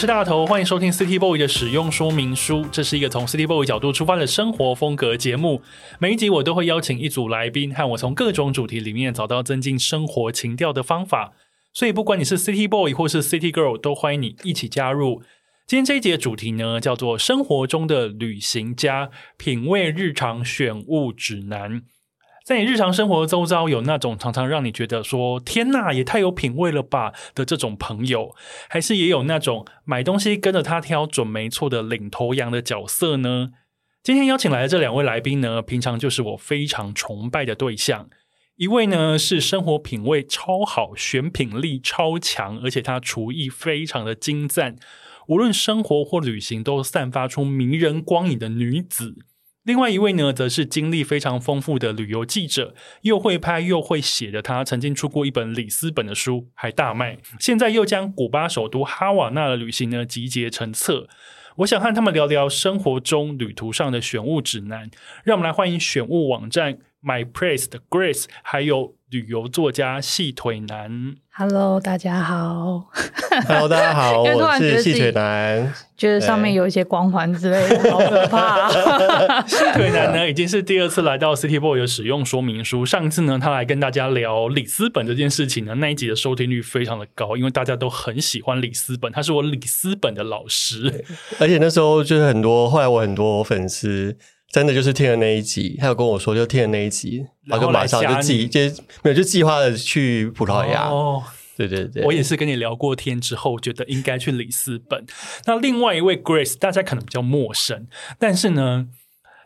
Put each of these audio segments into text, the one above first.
是大头，欢迎收听 City Boy 的使用说明书。这是一个从 City Boy 角度出发的生活风格节目。每一集我都会邀请一组来宾，和我从各种主题里面找到增进生活情调的方法。所以，不管你是 City Boy 或是 City Girl，都欢迎你一起加入。今天这一集的主题呢，叫做“生活中的旅行家品味日常选物指南”。在你日常生活周遭，有那种常常让你觉得说“天哪，也太有品味了吧”的这种朋友，还是也有那种买东西跟着他挑准没错的领头羊的角色呢？今天邀请来的这两位来宾呢，平常就是我非常崇拜的对象。一位呢是生活品味超好、选品力超强，而且他厨艺非常的精湛，无论生活或旅行都散发出迷人光影的女子。另外一位呢，则是经历非常丰富的旅游记者，又会拍又会写的他，曾经出过一本里斯本的书，还大卖。现在又将古巴首都哈瓦那的旅行呢集结成册。我想和他们聊聊生活中旅途上的选物指南。让我们来欢迎选物网站 MyPlace 的 Grace，还有旅游作家细腿男。Hello，大家好。Hello，大家好，我是细腿男。觉得上面有一些光环之类的，好可怕、啊。细腿男呢，已经是第二次来到 City Boy 的使用说明书。上次呢，他来跟大家聊里斯本这件事情呢，那一集的收听率非常的高，因为大家都很喜欢里斯本。他是我里斯本的老师，而且那时候就是很多，后来我很多粉丝。真的就是听了那一集，他有跟我说，就听了那一集，然后就马上就计，就没有就计划了去葡萄牙。哦，对对对，我也是跟你聊过天之后，觉得应该去里斯本。那另外一位 Grace，大家可能比较陌生，但是呢，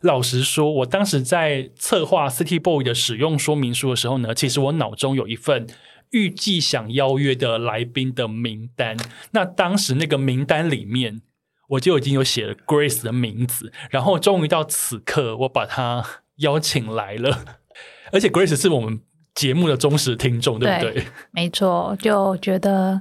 老实说，我当时在策划 City Boy 的使用说明书的时候呢，其实我脑中有一份预计想邀约的来宾的名单。那当时那个名单里面。我就已经有写了 Grace 的名字，然后终于到此刻，我把他邀请来了。而且 Grace 是我们节目的忠实听众，对不对？对，没错，就觉得。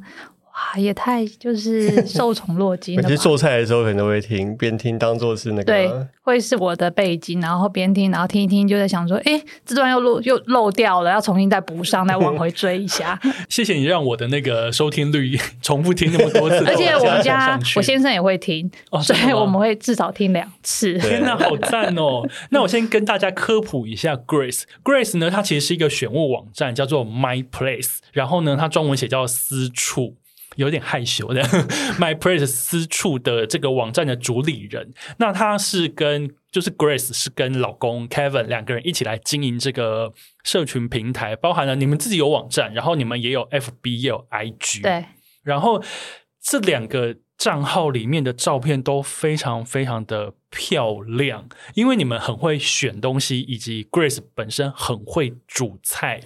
哇，也太就是 受宠若惊了。每次做菜的时候可能都会听，边听当做是那个，对，会是我的背景，然后边听，然后听一听，就在想说，哎，这段又漏又漏掉了，要重新再补上，再往回追一下。谢谢你让我的那个收听率 重复听那么多次，而且我们家我先生也会听，哦、所以我们会至少听两次。天哪，好赞哦！那我先跟大家科普一下 Grace。Grace 呢，它其实是一个选物网站，叫做 My Place，然后呢，它中文写叫私处。有点害羞的，MyPlace 私处的这个网站的主理人，那他是跟就是 Grace 是跟老公 Kevin 两个人一起来经营这个社群平台，包含了你们自己有网站，然后你们也有 FB 也有 IG，对，然后这两个账号里面的照片都非常非常的漂亮，因为你们很会选东西，以及 Grace 本身很会煮菜。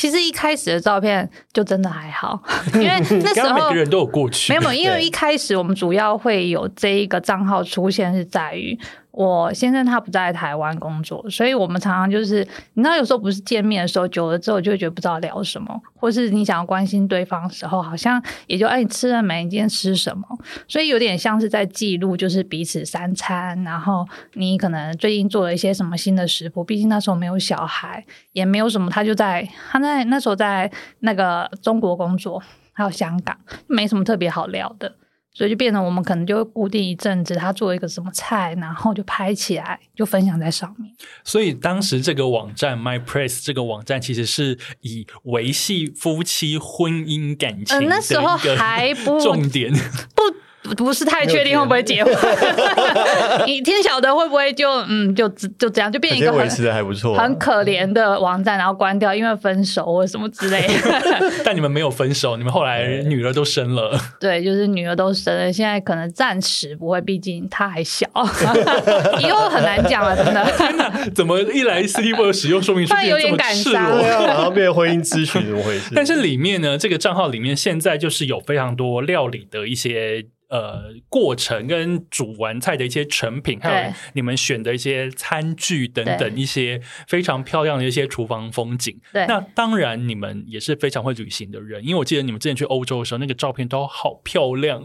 其实一开始的照片就真的还好，因为 那时候每个人都有过去，没有，因为一开始我们主要会有这一个账号出现是在于。我先生他不在台湾工作，所以我们常常就是，你知道，有时候不是见面的时候，久了之后就会觉得不知道聊什么，或是你想要关心对方的时候，好像也就哎，你吃了没？你今天吃什么？所以有点像是在记录，就是彼此三餐，然后你可能最近做了一些什么新的食谱。毕竟那时候没有小孩，也没有什么，他就在他在那时候在那个中国工作，还有香港，没什么特别好聊的。所以就变成我们可能就会固定一阵子，他做一个什么菜，然后就拍起来，就分享在上面。所以当时这个网站 My Press 这个网站其实是以维系夫妻婚姻感情那时候还不重点 不。不是太确定会不会结婚，你天晓得会不会就嗯就就这样就变一个很维持的还不错，很可怜的网站，然后关掉，因为分手或什么之类的。但你们没有分手，你们后来女儿都生了。对，就是女儿都生了，现在可能暂时不会，毕竟她还小，以后很难讲了，真的。天哪，怎么一来 City Boy 使用说明书变这么赤裸，然后变婚姻咨询，怎么回事？但是里面呢，这个账号里面现在就是有非常多料理的一些。呃，过程跟煮完菜的一些成品，还有你们选的一些餐具等等一些非常漂亮的一些厨房风景。对，那当然你们也是非常会旅行的人，因为我记得你们之前去欧洲的时候，那个照片都好漂亮。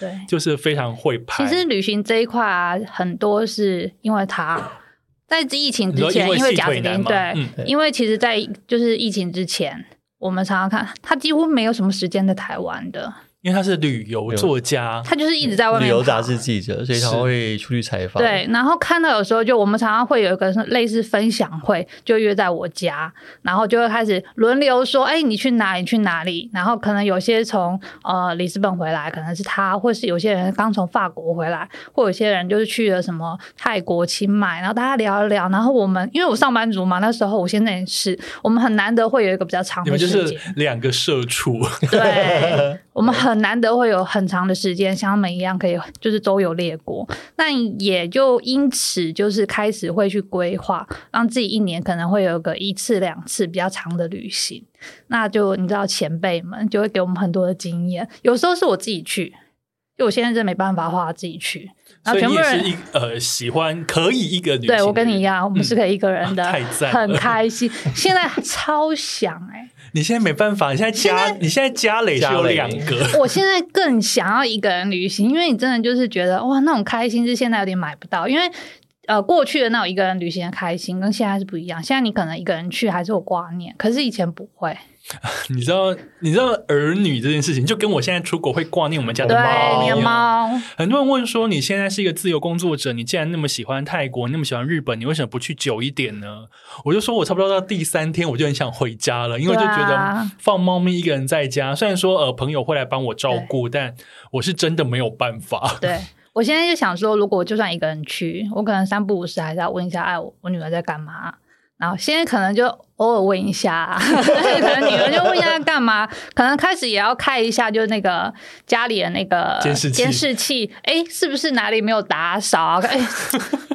对，就是非常会拍。其实旅行这一块啊，很多是因为他 在疫情之前，因为贾斯汀，对，嗯、对，因为其实，在就是疫情之前，我们常常看他几乎没有什么时间在台湾的。因为他是旅游作家，他就是一直在外面。旅游杂志记者，所以他会出去采访。对，然后看到有时候就我们常常会有一个类似分享会，就约在我家，然后就会开始轮流说：“哎，你去哪里？你去哪里？”然后可能有些从呃里斯本回来，可能是他，或是有些人刚从法国回来，或有些人就是去了什么泰国、清迈，然后大家聊一聊。然后我们因为我上班族嘛，那时候我现在也是，我们很难得会有一个比较长的时间。你们就是两个社畜。对，我们很。很难得会有很长的时间，像他们一样可以就是周游列国，那也就因此就是开始会去规划，让自己一年可能会有个一次两次比较长的旅行。那就你知道前辈们就会给我们很多的经验，有时候是我自己去，就我现在真没办法的话自己去。然后全部人一呃喜欢可以一个对我跟你一样，我们是可以一个人的，嗯啊、太赞很开心。现在超想哎、欸。你现在没办法，你现在家现在你现在家里是有两个。我现在更想要一个人旅行，因为你真的就是觉得哇，那种开心是现在有点买不到。因为呃，过去的那种一个人旅行的开心跟现在是不一样。现在你可能一个人去还是有挂念，可是以前不会。你知道，你知道儿女这件事情，就跟我现在出国会挂念我们家的猫。对，你的猫。很多人问说，你现在是一个自由工作者，你既然那么喜欢泰国，那么喜欢日本，你为什么不去久一点呢？我就说，我差不多到第三天，我就很想回家了，因为就觉得放猫咪一个人在家，虽然说呃朋友会来帮我照顾，但我是真的没有办法。对，我现在就想说，如果我就算一个人去，我可能三不五时还是要问一下，哎，我女儿在干嘛？然后现在可能就偶尔问一下，啊，可能女儿就问一下干嘛，可能开始也要看一下，就那个家里的那个监视器，监视器，哎，是不是哪里没有打扫啊？哎，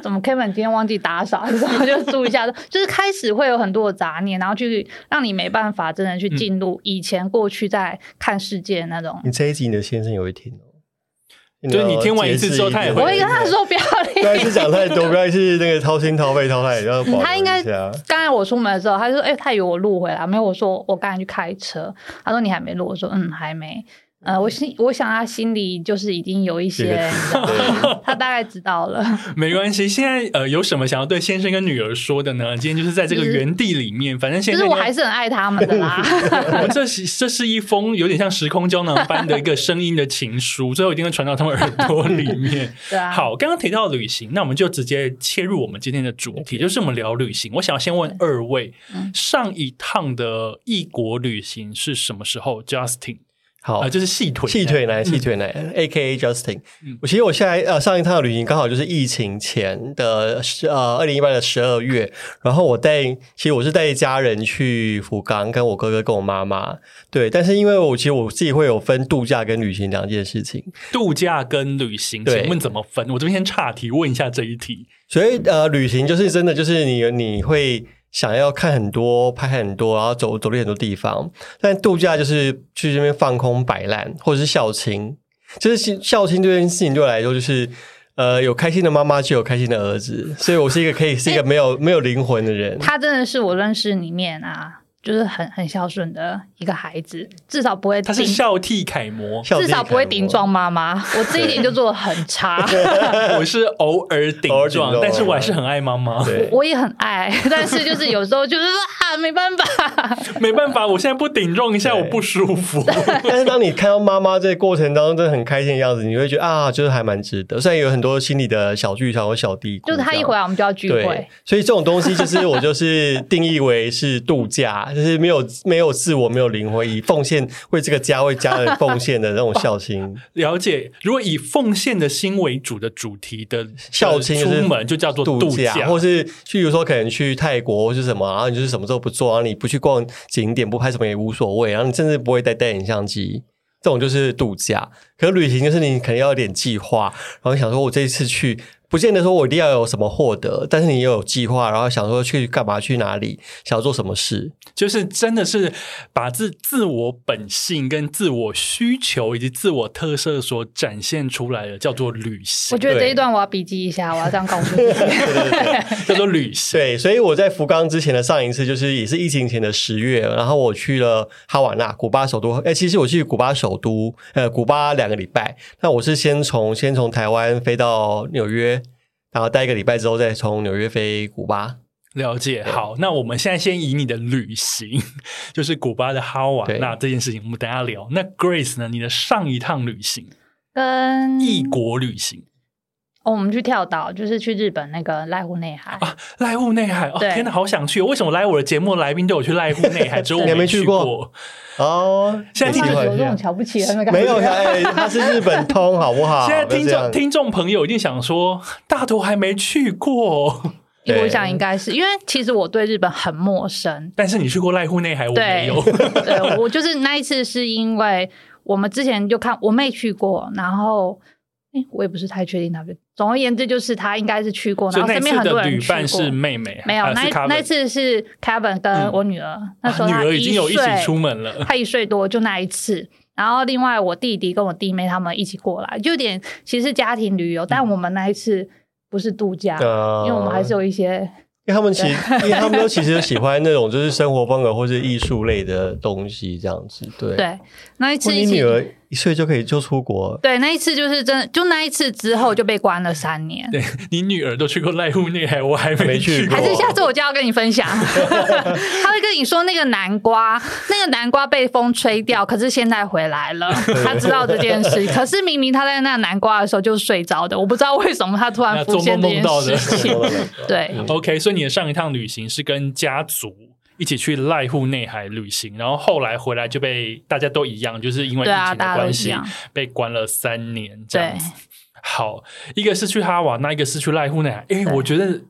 怎么 Kevin 今天忘记打扫？然后就注意一下，就是开始会有很多的杂念，然后去让你没办法真的去进入以前过去在看世界的那种。你这一集你的先生有一听哦。就是你听完一次之后，他也会。我会跟他说不要听。不要是讲太多，不要是那个掏心掏肺掏太，然后他应该刚才我出门的时候，他就说：“哎、欸，他以为我录回来，没有。”我说：“我刚才去开车。”他说：“你还没录？”我说：“嗯，还没。”呃，我心我想他心里就是已经有一些，他大概知道了。没关系，现在呃有什么想要对先生跟女儿说的呢？今天就是在这个原地里面，反正现在就是我还是很爱他们的啦。我们这是这是一封有点像时空胶囊般的一个声音的情书，最后一定会传到他们耳朵里面。对啊。好，刚刚提到旅行，那我们就直接切入我们今天的主题，就是我们聊旅行。我想要先问二位，上一趟的异国旅行是什么时候？Justin。好，就是细腿，细腿男，细腿男，A K A Justin。我其实我现在呃上一趟的旅行刚好就是疫情前的十呃二零一八的十二月，然后我带，其实我是带家人去福冈，跟我哥哥跟我妈妈。对，但是因为我其实我自己会有分度假跟旅行两件事情。度假跟旅行，请问怎么分？我这边先岔题问一下这一题。所以呃，旅行就是真的就是你你会。想要看很多，拍很多，然后走走了很多地方。但度假就是去这边放空摆烂，或者是孝亲。就是孝亲这件事情对我来说，就是呃，有开心的妈妈就有开心的儿子，所以我是一个可以是一个没有、没有灵魂的人。他真的是我认识里面啊。就是很很孝顺的一个孩子，至少不会。他是孝悌楷模，至少不会顶撞妈妈。我这一点就做的很差。我是偶尔顶撞，但是我还是很爱妈妈。我我也很爱，但是就是有时候就是啊，没办法，没办法，我现在不顶撞一下我不舒服。但是当你看到妈妈这个过程当中真的很开心的样子，你会觉得啊，就是还蛮值得。虽然有很多心里的小剧场和小嘀咕，就是他一回来我们就要聚会，所以这种东西就是我就是定义为是度假。就是没有没有自我，没有灵魂，以奉献为这个家为家人 奉献的那种孝心。了解，如果以奉献的心为主的主题的孝亲出门，就叫做度假，或是譬如说可能去泰国或是什么，然后你就是什么时候不做，然后你不去逛景点，不拍什么也无所谓，然后你甚至不会带带影相机，这种就是度假。可是旅行就是你肯定要有点计划，然后想说我这一次去。不见得说我一定要有什么获得，但是你也有计划，然后想说去干嘛，去哪里，想要做什么事，就是真的是把自自我本性、跟自我需求以及自我特色所展现出来的，叫做旅行。我觉得这一段我要笔记一下，我要这样告诉你，对对对，叫做旅行。对，所以我在福冈之前的上一次，就是也是疫情前的十月，然后我去了哈瓦那，古巴首都。哎，其实我去古巴首都，呃，古巴两个礼拜。那我是先从先从台湾飞到纽约。然后待一个礼拜之后，再从纽约飞古巴。了解，好，那我们现在先以你的旅行，就是古巴的哈瓦那这件事情，我们等下聊。那 Grace 呢？你的上一趟旅行跟异国旅行。哦，我们去跳岛，就是去日本那个濑户内海啊，濑户内海，哦，天哪，好想去！为什么来我的节目来宾都有去濑户内海，只有我没去过？哦，现在听众有这种瞧不起的那个没有，哎，他是日本通，好不好？现在听众听众朋友一定想说，大头还没去过，我想应该是因为其实我对日本很陌生，但是你去过濑户内海，我没有。对，我就是那一次是因为我们之前就看我妹去过，然后。哎，我也不是太确定他。总而言之，就是他应该是去过，然后身边很多人去过。旅伴是妹妹，没有那那次是 Kevin 跟我女儿，嗯、那时候他女儿已经有一起出门了，她一岁多就那一次。然后另外我弟弟跟我弟妹他们一起过来，就有点其实是家庭旅游，但我们那一次不是度假，嗯、因为我们还是有一些。因为他们其实，因为他们都其实 喜欢那种就是生活风格或是艺术类的东西，这样子。对对，那一次你女儿一岁就可以就出国。对，那一次就是真的，就那一次之后就被关了三年。对，你女儿都去过濑户内海，我还没去过。还是下次我就要跟你分享。他会跟你说那个南瓜，那个南瓜被风吹掉，可是现在回来了。他知道这件事，可是明明他在那南瓜的时候就睡着的，我不知道为什么他突然浮现这件事情。对，OK，所以。你的上一趟旅行是跟家族一起去濑户内海旅行，然后后来回来就被大家都一样，就是因为疫情的关系被关了三年这样子。好，一个是去哈瓦那，一个是去濑户内海。哎，我觉得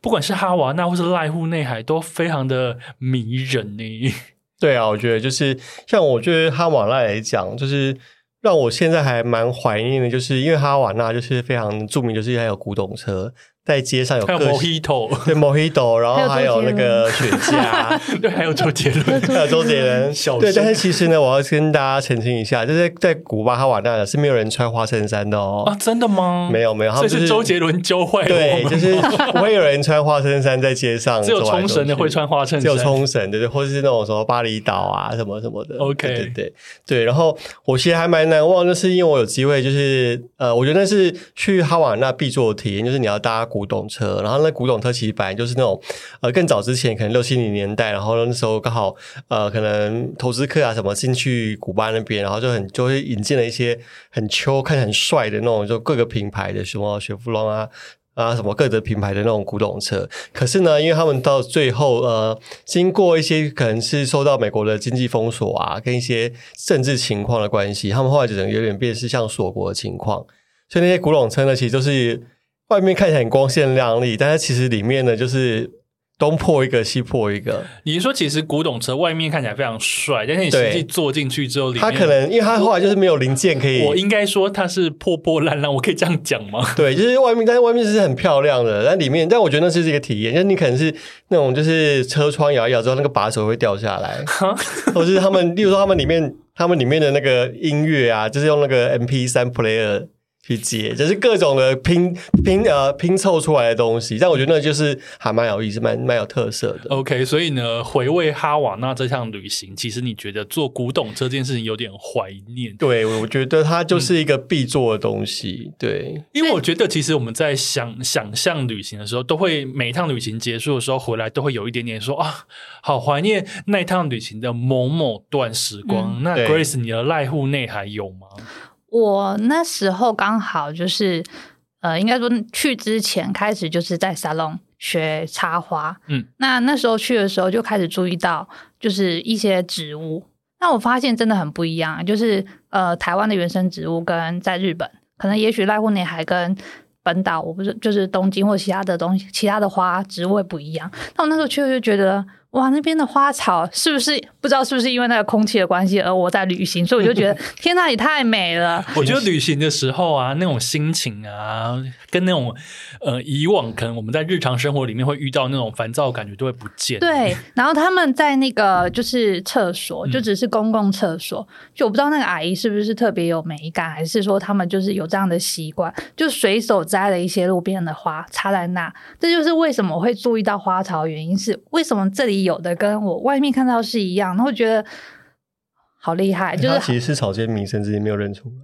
不管是哈瓦那或是濑户内海都非常的迷人呢。对啊，我觉得就是像我觉得哈瓦那来讲，就是让我现在还蛮怀念的，就是因为哈瓦那就是非常著名，就是还有古董车。在街上有个莫希朵，对莫希朵，然后还有那个雪茄，对，还有周杰伦，还有周杰伦。对，但是其实呢，我要跟大家澄清一下，就是在古巴哈瓦那的是没有人穿花衬衫的哦。啊，真的吗？没有没有，这是周杰伦教坏。对，就是不会有人穿花衬衫在街上。只有冲绳的会穿花衬衫，只有冲绳对对，或者是那种什么巴厘岛啊什么什么的。OK，对对对。然后我其实还蛮难忘，就是因为我有机会，就是呃，我觉得那是去哈瓦那必做的体验，就是你要搭。古董车，然后那古董车其实本来就是那种，呃，更早之前可能六七零年代，然后那时候刚好呃，可能投资客啊什么进去古巴那边，然后就很就会引进了一些很秋看很帅的那种，就各个品牌的什么雪佛龙啊啊什么各个品牌的那种古董车。可是呢，因为他们到最后呃，经过一些可能是受到美国的经济封锁啊，跟一些政治情况的关系，他们后来只能有点变是像锁国的情况，所以那些古董车呢，其实都是。外面看起来很光鲜亮丽，但是其实里面呢，就是东破一个西破一个。你是说，其实古董车外面看起来非常帅，但是你实际坐进去之后，它可能因为它后来就是没有零件可以。我，我应该说它是破破烂烂，我可以这样讲吗？对，就是外面，但是外面是很漂亮的，但里面，但我觉得那是一个体验，就是你可能是那种就是车窗摇一摇之后，那个把手会掉下来，或者是他们，例如说他们里面，他们里面的那个音乐啊，就是用那个 M P 三 player。去接，就是各种的拼拼呃拼凑出来的东西，但我觉得那就是还蛮有意思，蛮蛮有特色的。OK，所以呢，回味哈瓦那这趟旅行，其实你觉得做古董这件事情有点怀念？对，我觉得它就是一个必做的东西。嗯、对，因为我觉得其实我们在想想象旅行的时候，都会每一趟旅行结束的时候回来，都会有一点点说啊，好怀念那一趟旅行的某某段时光。嗯、那 Grace，你的濑户内还有吗？我那时候刚好就是，呃，应该说去之前开始就是在沙龙学插花，嗯，那那时候去的时候就开始注意到，就是一些植物，那我发现真的很不一样，就是呃，台湾的原生植物跟在日本，可能也许濑户内海跟本岛，我不是就是东京或其他的东西，其他的花植物会不一样。那我那时候去就觉得。哇，那边的花草是不是不知道是不是因为那个空气的关系，而我在旅行，所以我就觉得 天哪，也太美了。我觉得旅行的时候啊，那种心情啊，跟那种呃以往可能我们在日常生活里面会遇到那种烦躁感觉都会不见。对，然后他们在那个就是厕所，就只是公共厕所，嗯、就我不知道那个阿姨是不是特别有美感，还是说他们就是有这样的习惯，就随手摘了一些路边的花插在那。这就是为什么我会注意到花草的原因，是为什么这里。有的跟我外面看到是一样，然后觉得好厉害，就是其实是草间弥生，自己没有认出来。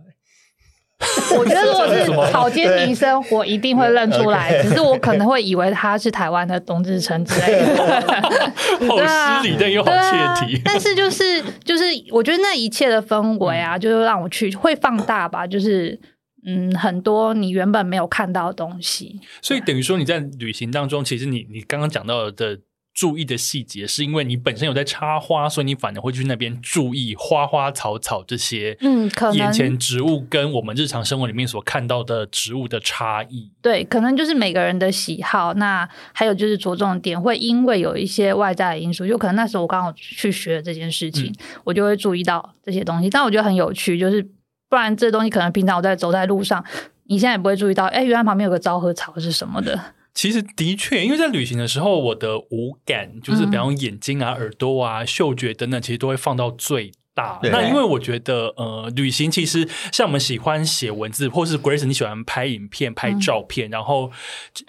我觉得如果 是草间弥生，我一定会认出来，只是我可能会以为他是台湾的董志成之类的。好失礼，但又好切题。但是就是就是，我觉得那一切的氛围啊，就是让我去会放大吧，就是嗯，很多你原本没有看到的东西。所以等于说你在旅行当中，其实你你刚刚讲到的。注意的细节，是因为你本身有在插花，所以你反而会去那边注意花花草草这些，嗯，可能眼前植物跟我们日常生活里面所看到的植物的差异。对，可能就是每个人的喜好。那还有就是着重点，会因为有一些外在的因素，就可能那时候我刚好去学这件事情，嗯，我就会注意到这些东西。但我觉得很有趣，就是不然这东西可能平常我在走在路上，你现在也不会注意到，哎，原来旁边有个昭和草是什么的。其实的确，因为在旅行的时候，我的五感就是比方眼睛啊、嗯、耳朵啊、嗅觉等等，其实都会放到最大。那因为我觉得，呃，旅行其实像我们喜欢写文字，或是 Grace 你喜欢拍影片、拍照片，嗯、然后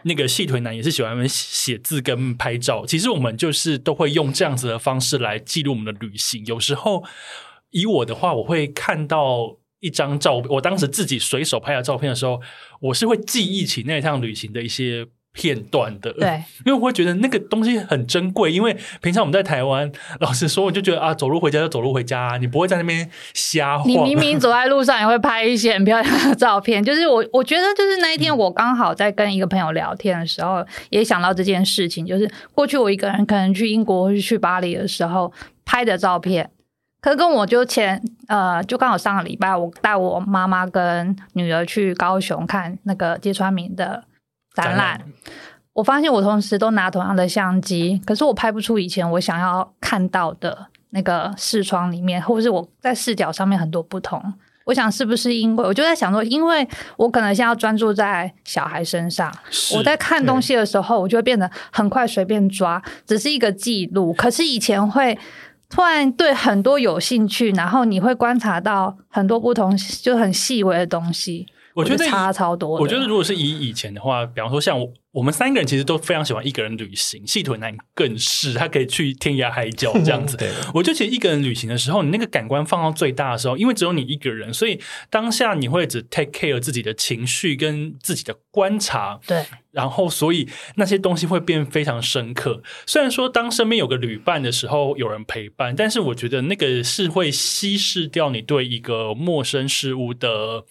那个细腿男也是喜欢写字跟拍照。其实我们就是都会用这样子的方式来记录我们的旅行。有时候以我的话，我会看到一张照，我当时自己随手拍的照片的时候，我是会记忆起那趟旅行的一些。片段的，对，因为我会觉得那个东西很珍贵。因为平常我们在台湾，老实说，我就觉得啊，走路回家就走路回家啊，你不会在那边瞎晃。你明明 走在路上也会拍一些很漂亮的照片。就是我，我觉得就是那一天，我刚好在跟一个朋友聊天的时候，嗯、也想到这件事情。就是过去我一个人可能去英国或是去巴黎的时候拍的照片，可是跟我就前呃，就刚好上个礼拜，我带我妈妈跟女儿去高雄看那个芥川明的。展览，我发现我同时都拿同样的相机，可是我拍不出以前我想要看到的那个视窗里面，或者是我在视角上面很多不同。我想是不是因为我就在想说，因为我可能现在要专注在小孩身上，我在看东西的时候，我就会变得很快随便抓，只是一个记录。可是以前会突然对很多有兴趣，然后你会观察到很多不同，就很细微的东西。我觉得差超多。我觉得如果是以以前的话，比方说像我。我们三个人其实都非常喜欢一个人旅行，细腿男更是，他可以去天涯海角这样子。对，我就觉得一个人旅行的时候，你那个感官放到最大的时候，因为只有你一个人，所以当下你会只 take care 自己的情绪跟自己的观察。对，然后所以那些东西会变非常深刻。虽然说当身边有个旅伴的时候，有人陪伴，但是我觉得那个是会稀释掉你对一个陌生事物的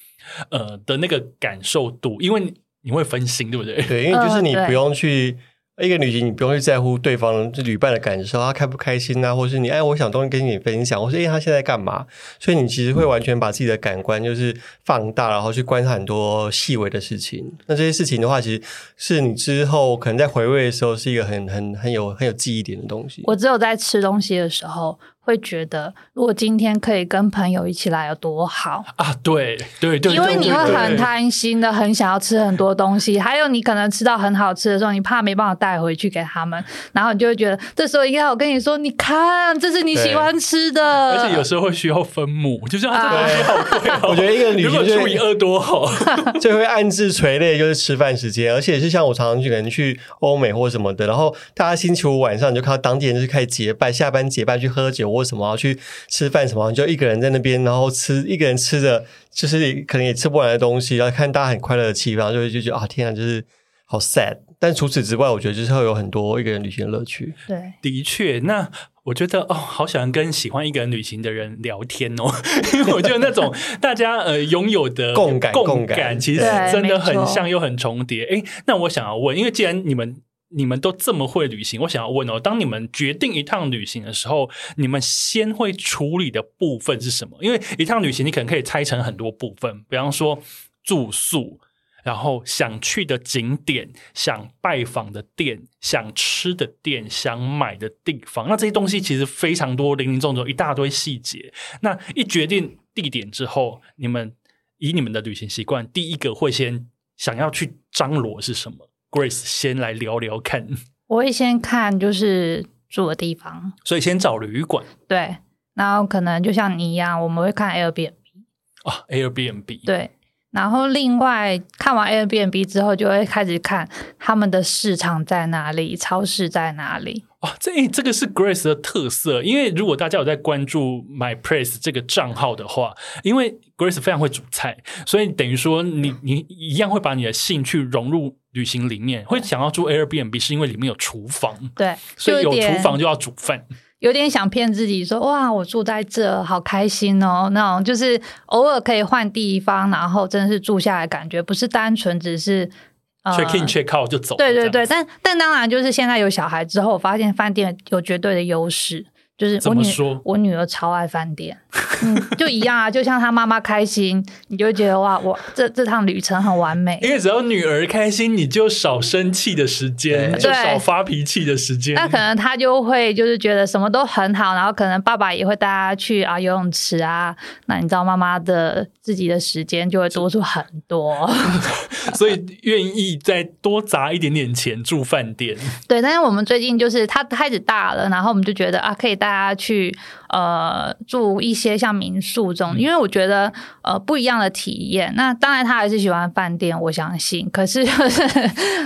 呃的那个感受度，因为。你会分心，对不对？对，因为就是你不用去、呃、一个旅行，你不用去在乎对方就旅伴的感受，他开不开心啊，或是你哎，我想东西跟你分享，或是哎，他现在干嘛？所以你其实会完全把自己的感官就是放大，然后去观察很多细微的事情。那这些事情的话，其实是你之后可能在回味的时候，是一个很很很有很有记忆点的东西。我只有在吃东西的时候。会觉得，如果今天可以跟朋友一起来有多好啊！对对对，因为你会很贪心的，很想要吃很多东西。还有，你可能吃到很好吃的时候，你怕没办法带回去给他们，然后你就会觉得，这时候应该我跟你说，你看，这是你喜欢吃的。而且有时候会需要分母，就是啊，这东西好贵哦。我觉得一个女生除以二多好，就会暗自垂泪，就是吃饭时间。而且是像我常常去，可能去欧美或什么的，然后大家星期五晚上你就看到当地人就是开始结伴，下班结伴去喝酒。或什么要去吃饭什么，就一个人在那边，然后吃一个人吃的，就是可能也吃不完的东西，然后看大家很快乐的气氛，然后就会就觉得啊，天啊，就是好 sad。但除此之外，我觉得就是会有很多一个人旅行的乐趣。对，的确，那我觉得哦，好喜欢跟喜欢一个人旅行的人聊天哦，因为我觉得那种大家呃拥有的共感共感，其实真的很像又很重叠。哎，那我想要问，因为既然你们。你们都这么会旅行，我想要问哦，当你们决定一趟旅行的时候，你们先会处理的部分是什么？因为一趟旅行你可能可以拆成很多部分，比方说住宿，然后想去的景点、想拜访的店、想吃的店、想买的地方，那这些东西其实非常多，林林总总一大堆细节。那一决定地点之后，你们以你们的旅行习惯，第一个会先想要去张罗是什么？Grace 先来聊聊看。我会先看就是住的地方，所以先找旅馆。对，然后可能就像你一样，我们会看 Airbnb。啊，Airbnb。对。然后另外看完 Airbnb 之后，就会开始看他们的市场在哪里，超市在哪里。哦，这这个是 Grace 的特色，因为如果大家有在关注 My Place 这个账号的话，因为 Grace 非常会煮菜，所以等于说你你一样会把你的兴趣融入旅行里面，会想要住 Airbnb 是因为里面有厨房，对，所以有厨房就要煮饭。有点想骗自己说哇，我住在这好开心哦，那种就是偶尔可以换地方，然后真的是住下来，感觉不是单纯只是 check in check out 就走。对对对，但但当然就是现在有小孩之后，我发现饭店有绝对的优势。就是我女我女儿超爱饭店，嗯，就一样啊，就像她妈妈开心，你就会觉得哇，我这这趟旅程很完美。因为只要女儿开心，你就少生气的时间，就少发脾气的时间。那可能她就会就是觉得什么都很好，然后可能爸爸也会带她去啊游泳池啊，那你知道妈妈的自己的时间就会多出很多，所以愿意再多砸一点点钱住饭店。对，但是我们最近就是她开始大了，然后我们就觉得啊，可以带。大家去呃住一些像民宿这种，因为我觉得呃不一样的体验。那当然他还是喜欢饭店，我相信。可是就是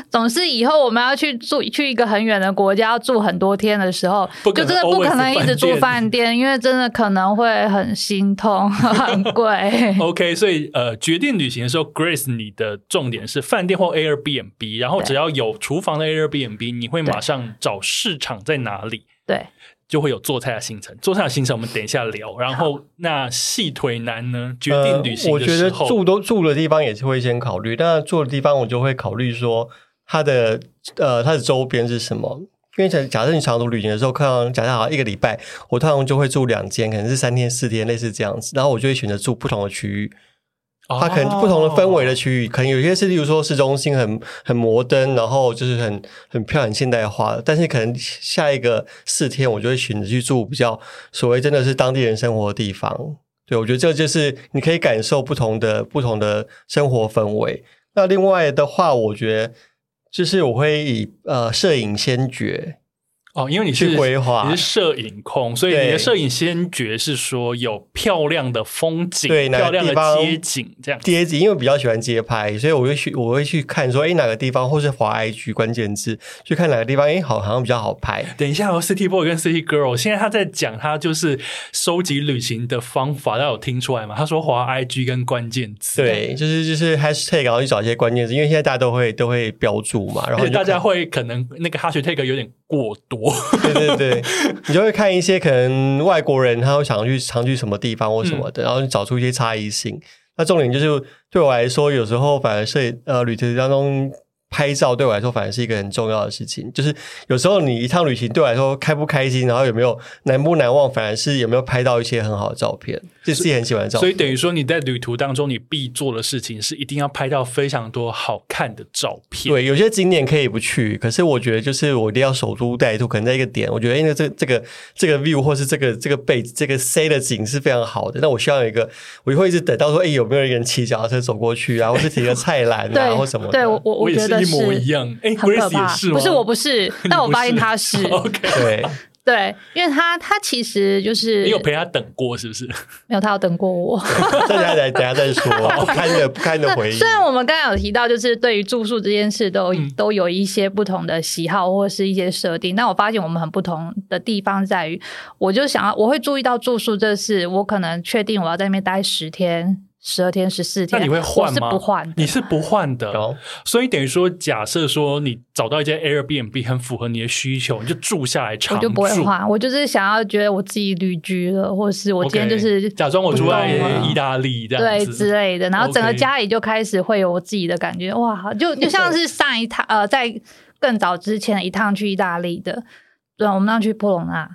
总是以后我们要去住去一个很远的国家，要住很多天的时候，就真的不可能一直住饭店，因为真的可能会很心痛，很贵。OK，所以呃决定旅行的时候，Grace 你的重点是饭店或 Airbnb，然后只要有厨房的 Airbnb，你会马上找市场在哪里？对。就会有做菜的行程，做菜的行程我们等一下聊。然后那细腿男呢？决定旅行我觉得住都住的地方也是会先考虑。但住的地方我就会考虑说它的呃它的周边是什么。因为假假设你长途旅行的时候，看到假设好像一个礼拜，我通常就会住两间，可能是三天四天类似这样子。然后我就会选择住不同的区域。它可能不同的氛围的区域，可能有些是，例如说市中心很很摩登，然后就是很很漂亮、现代化的。但是可能下一个四天，我就会选择去住比较所谓真的是当地人生活的地方。对，我觉得这就是你可以感受不同的不同的生活氛围。那另外的话，我觉得就是我会以呃摄影先决。哦，因为你是规划，你是摄影控，所以你的摄影先决是说有漂亮的风景，对，漂亮的街景这样。街景，因为比较喜欢街拍，所以我会去，我会去看说，哎，哪个地方，或是滑 IG 关键字，去看哪个地方，哎，好，好像比较好拍。等一下，哦，City Boy 跟 City Girl，现在他在讲他就是收集旅行的方法，大家有听出来吗？他说滑 IG 跟关键字，对，就是就是 Hashtag，然后去找一些关键字，因为现在大家都会都会标注嘛，然后大家会可能那个 Hashtag 有点过多。对对对，你就会看一些可能外国人他会想去常去什么地方或什么的，嗯、然后你找出一些差异性。那重点就是对我来说，有时候反而是呃旅途当中。拍照对我来说反而是一个很重要的事情，就是有时候你一趟旅行对我来说开不开心，然后有没有难不难忘，反而是有没有拍到一些很好的照片，是自己很喜欢照片。所以等于说你在旅途当中，你必做的事情是一定要拍到非常多好看的照片。对，有些景点可以不去，可是我觉得就是我一定要守株待兔，可能在一个点，我觉得因为这这个这个 view 或是这个这个背这个 C 的景是非常好的，那我需要有一个，我就会一直等到说，哎，有没有一个人骑脚踏车走过去啊，或是提个菜篮啊，或什么的。对，我我我觉得。一模一样，哎，很可怕。不是，我不是，但我发现他是。是 OK，对对，因为他他其实就是你有陪他等过，是不是？没有，他有等过我。等下再等下再说，不堪的不堪的回忆。虽然我们刚才有提到，就是对于住宿这件事都，都、嗯、都有一些不同的喜好或是一些设定，但我发现我们很不同的地方在于，我就想要我会注意到住宿这事，我可能确定我要在那边待十天。十二天、十四天，那你会换吗？是不换，你是不换的。Oh. 所以等于说，假设说你找到一间 Airbnb 很符合你的需求，你就住下来长住。我就不会换，我就是想要觉得我自己旅居了，或是我今天就是、okay. 假装我住在意大利这样对之类的，然后整个家里就开始会有我自己的感觉。哇，就就像是上一趟呃，在更早之前一趟去意大利的，对，我们那去波隆纳，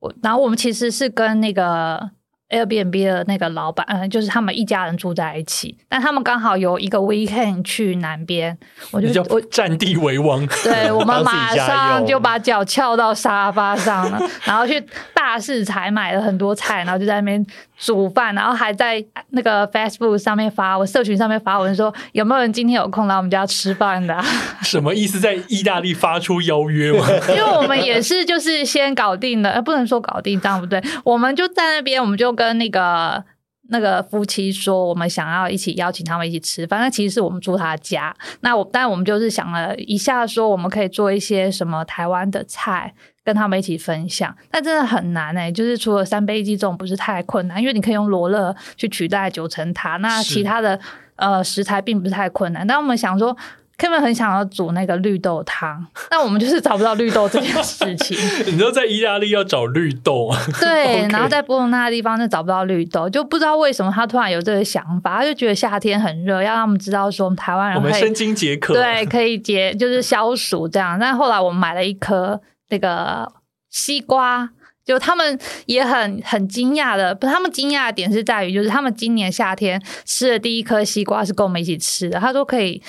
我然后我们其实是跟那个。Airbnb 的那个老板，嗯，就是他们一家人住在一起，但他们刚好有一个 weekend 去南边，我就我占地为王，对，我们马上就把脚翘到沙发上了，然后去大市采买了很多菜，然后就在那边煮饭，然后还在那个 Facebook 上面发，我社群上面发文说有没有人今天有空来我们家吃饭的？什么意思？在意大利发出邀约吗？因为我们也是就是先搞定了，不能说搞定这样不对，我们就在那边，我们就。跟那个那个夫妻说，我们想要一起邀请他们一起吃反正其实是我们住他家。那我，但我们就是想了一下，说我们可以做一些什么台湾的菜，跟他们一起分享。但真的很难哎、欸，就是除了三杯鸡这种不是太困难，因为你可以用罗勒去取代九层塔。那其他的呃食材并不是太困难。但我们想说。Kevin 很想要煮那个绿豆汤，但我们就是找不到绿豆这件事情。你知道在意大利要找绿豆？对然后在波隆那个地方就找不到绿豆，就不知道为什么他突然有这个想法，他就觉得夏天很热，要让他们知道说我们台湾人我们生津解渴，对，可以解就是消暑这样。但后来我们买了一颗那个西瓜，就他们也很很惊讶的，不，他们惊讶的点是在于，就是他们今年夏天吃的第一颗西瓜是跟我们一起吃的，他说可以。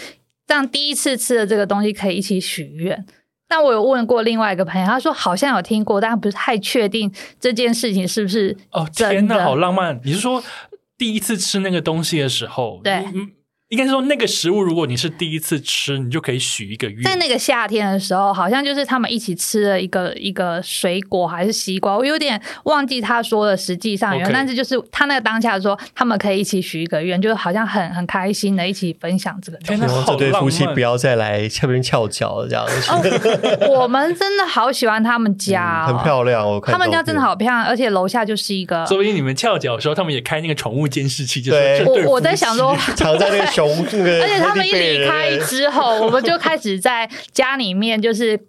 让第一次吃的这个东西可以一起许愿，但我有问过另外一个朋友，他说好像有听过，但不是太确定这件事情是不是哦？天哪，好浪漫！你是说第一次吃那个东西的时候？对。嗯应该是说，那个食物，如果你是第一次吃，你就可以许一个愿。在那个夏天的时候，好像就是他们一起吃了一个一个水果还是西瓜，我有点忘记他说的实际上，但是就是他那个当下说，他们可以一起许一个愿，就是好像很很开心的一起分享这个。希望这对夫妻不要再来这边翘脚这样子。哦、我们真的好喜欢他们家、哦嗯，很漂亮。我看他们家真的好漂亮，而且楼下就是一个。所以你们翘脚的时候，他们也开那个宠物监视器，就是我我在想说，藏在那个。而且他们一离开之后，我们就开始在家里面就是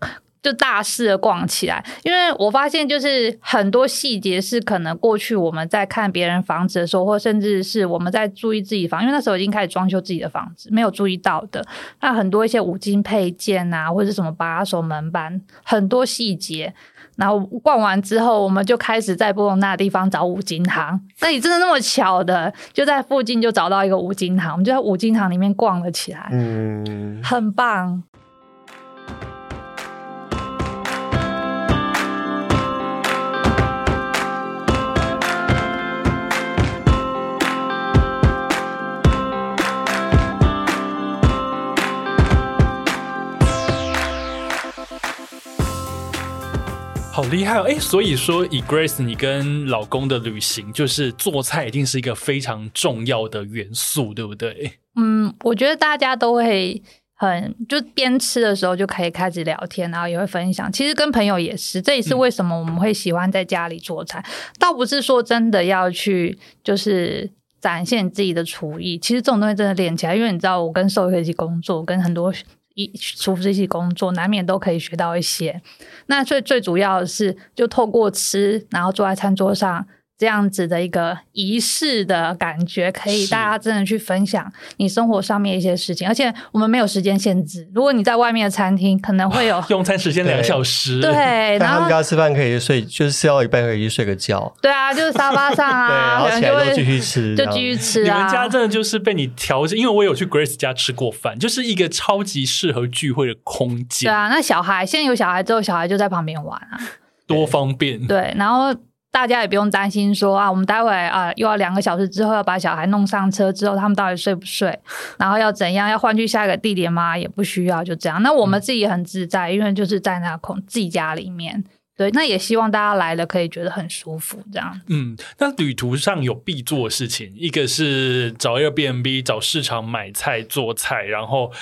就大肆的逛起来。因为我发现，就是很多细节是可能过去我们在看别人房子的时候，或甚至是我们在注意自己房，因为那时候已经开始装修自己的房子，没有注意到的。那很多一些五金配件啊，或者什么把手、门板，很多细节。然后逛完之后，我们就开始在波隆那地方找五金行。那你真的那么巧的，就在附近就找到一个五金行，我们就在五金行里面逛了起来，嗯，很棒。好厉害哦！哎，所以说以 Grace 你跟老公的旅行，就是做菜一定是一个非常重要的元素，对不对？嗯，我觉得大家都会很就边吃的时候就可以开始聊天，然后也会分享。其实跟朋友也是，这也是为什么我们会喜欢在家里做菜。嗯、倒不是说真的要去就是展现自己的厨艺，其实这种东西真的练起来，因为你知道我跟兽医一起工作，跟很多。一厨师一起工作，难免都可以学到一些。那最最主要的是，就透过吃，然后坐在餐桌上。这样子的一个仪式的感觉，可以大家真的去分享你生活上面一些事情，而且我们没有时间限制。如果你在外面的餐厅，可能会有 用餐时间两小时，对，然后他们家吃饭可以睡，就是吃到一半可以去睡个觉。对啊，就是沙发上啊，然后起来就继续吃，就继续吃啊。你们家真的就是被你调整，因为我有去 Grace 家吃过饭，就是一个超级适合聚会的空间。对啊，那小孩现在有小孩之后，小孩就在旁边玩啊，多方便。对，然后。大家也不用担心说啊，我们待会啊又要两个小时之后要把小孩弄上车之后，他们到底睡不睡？然后要怎样？要换去下一个地点吗？也不需要，就这样。那我们自己也很自在，嗯、因为就是在那空自己家里面。对，那也希望大家来了可以觉得很舒服，这样。嗯，那旅途上有必做的事情，一个是找 Airbnb 找市场买菜做菜，然后。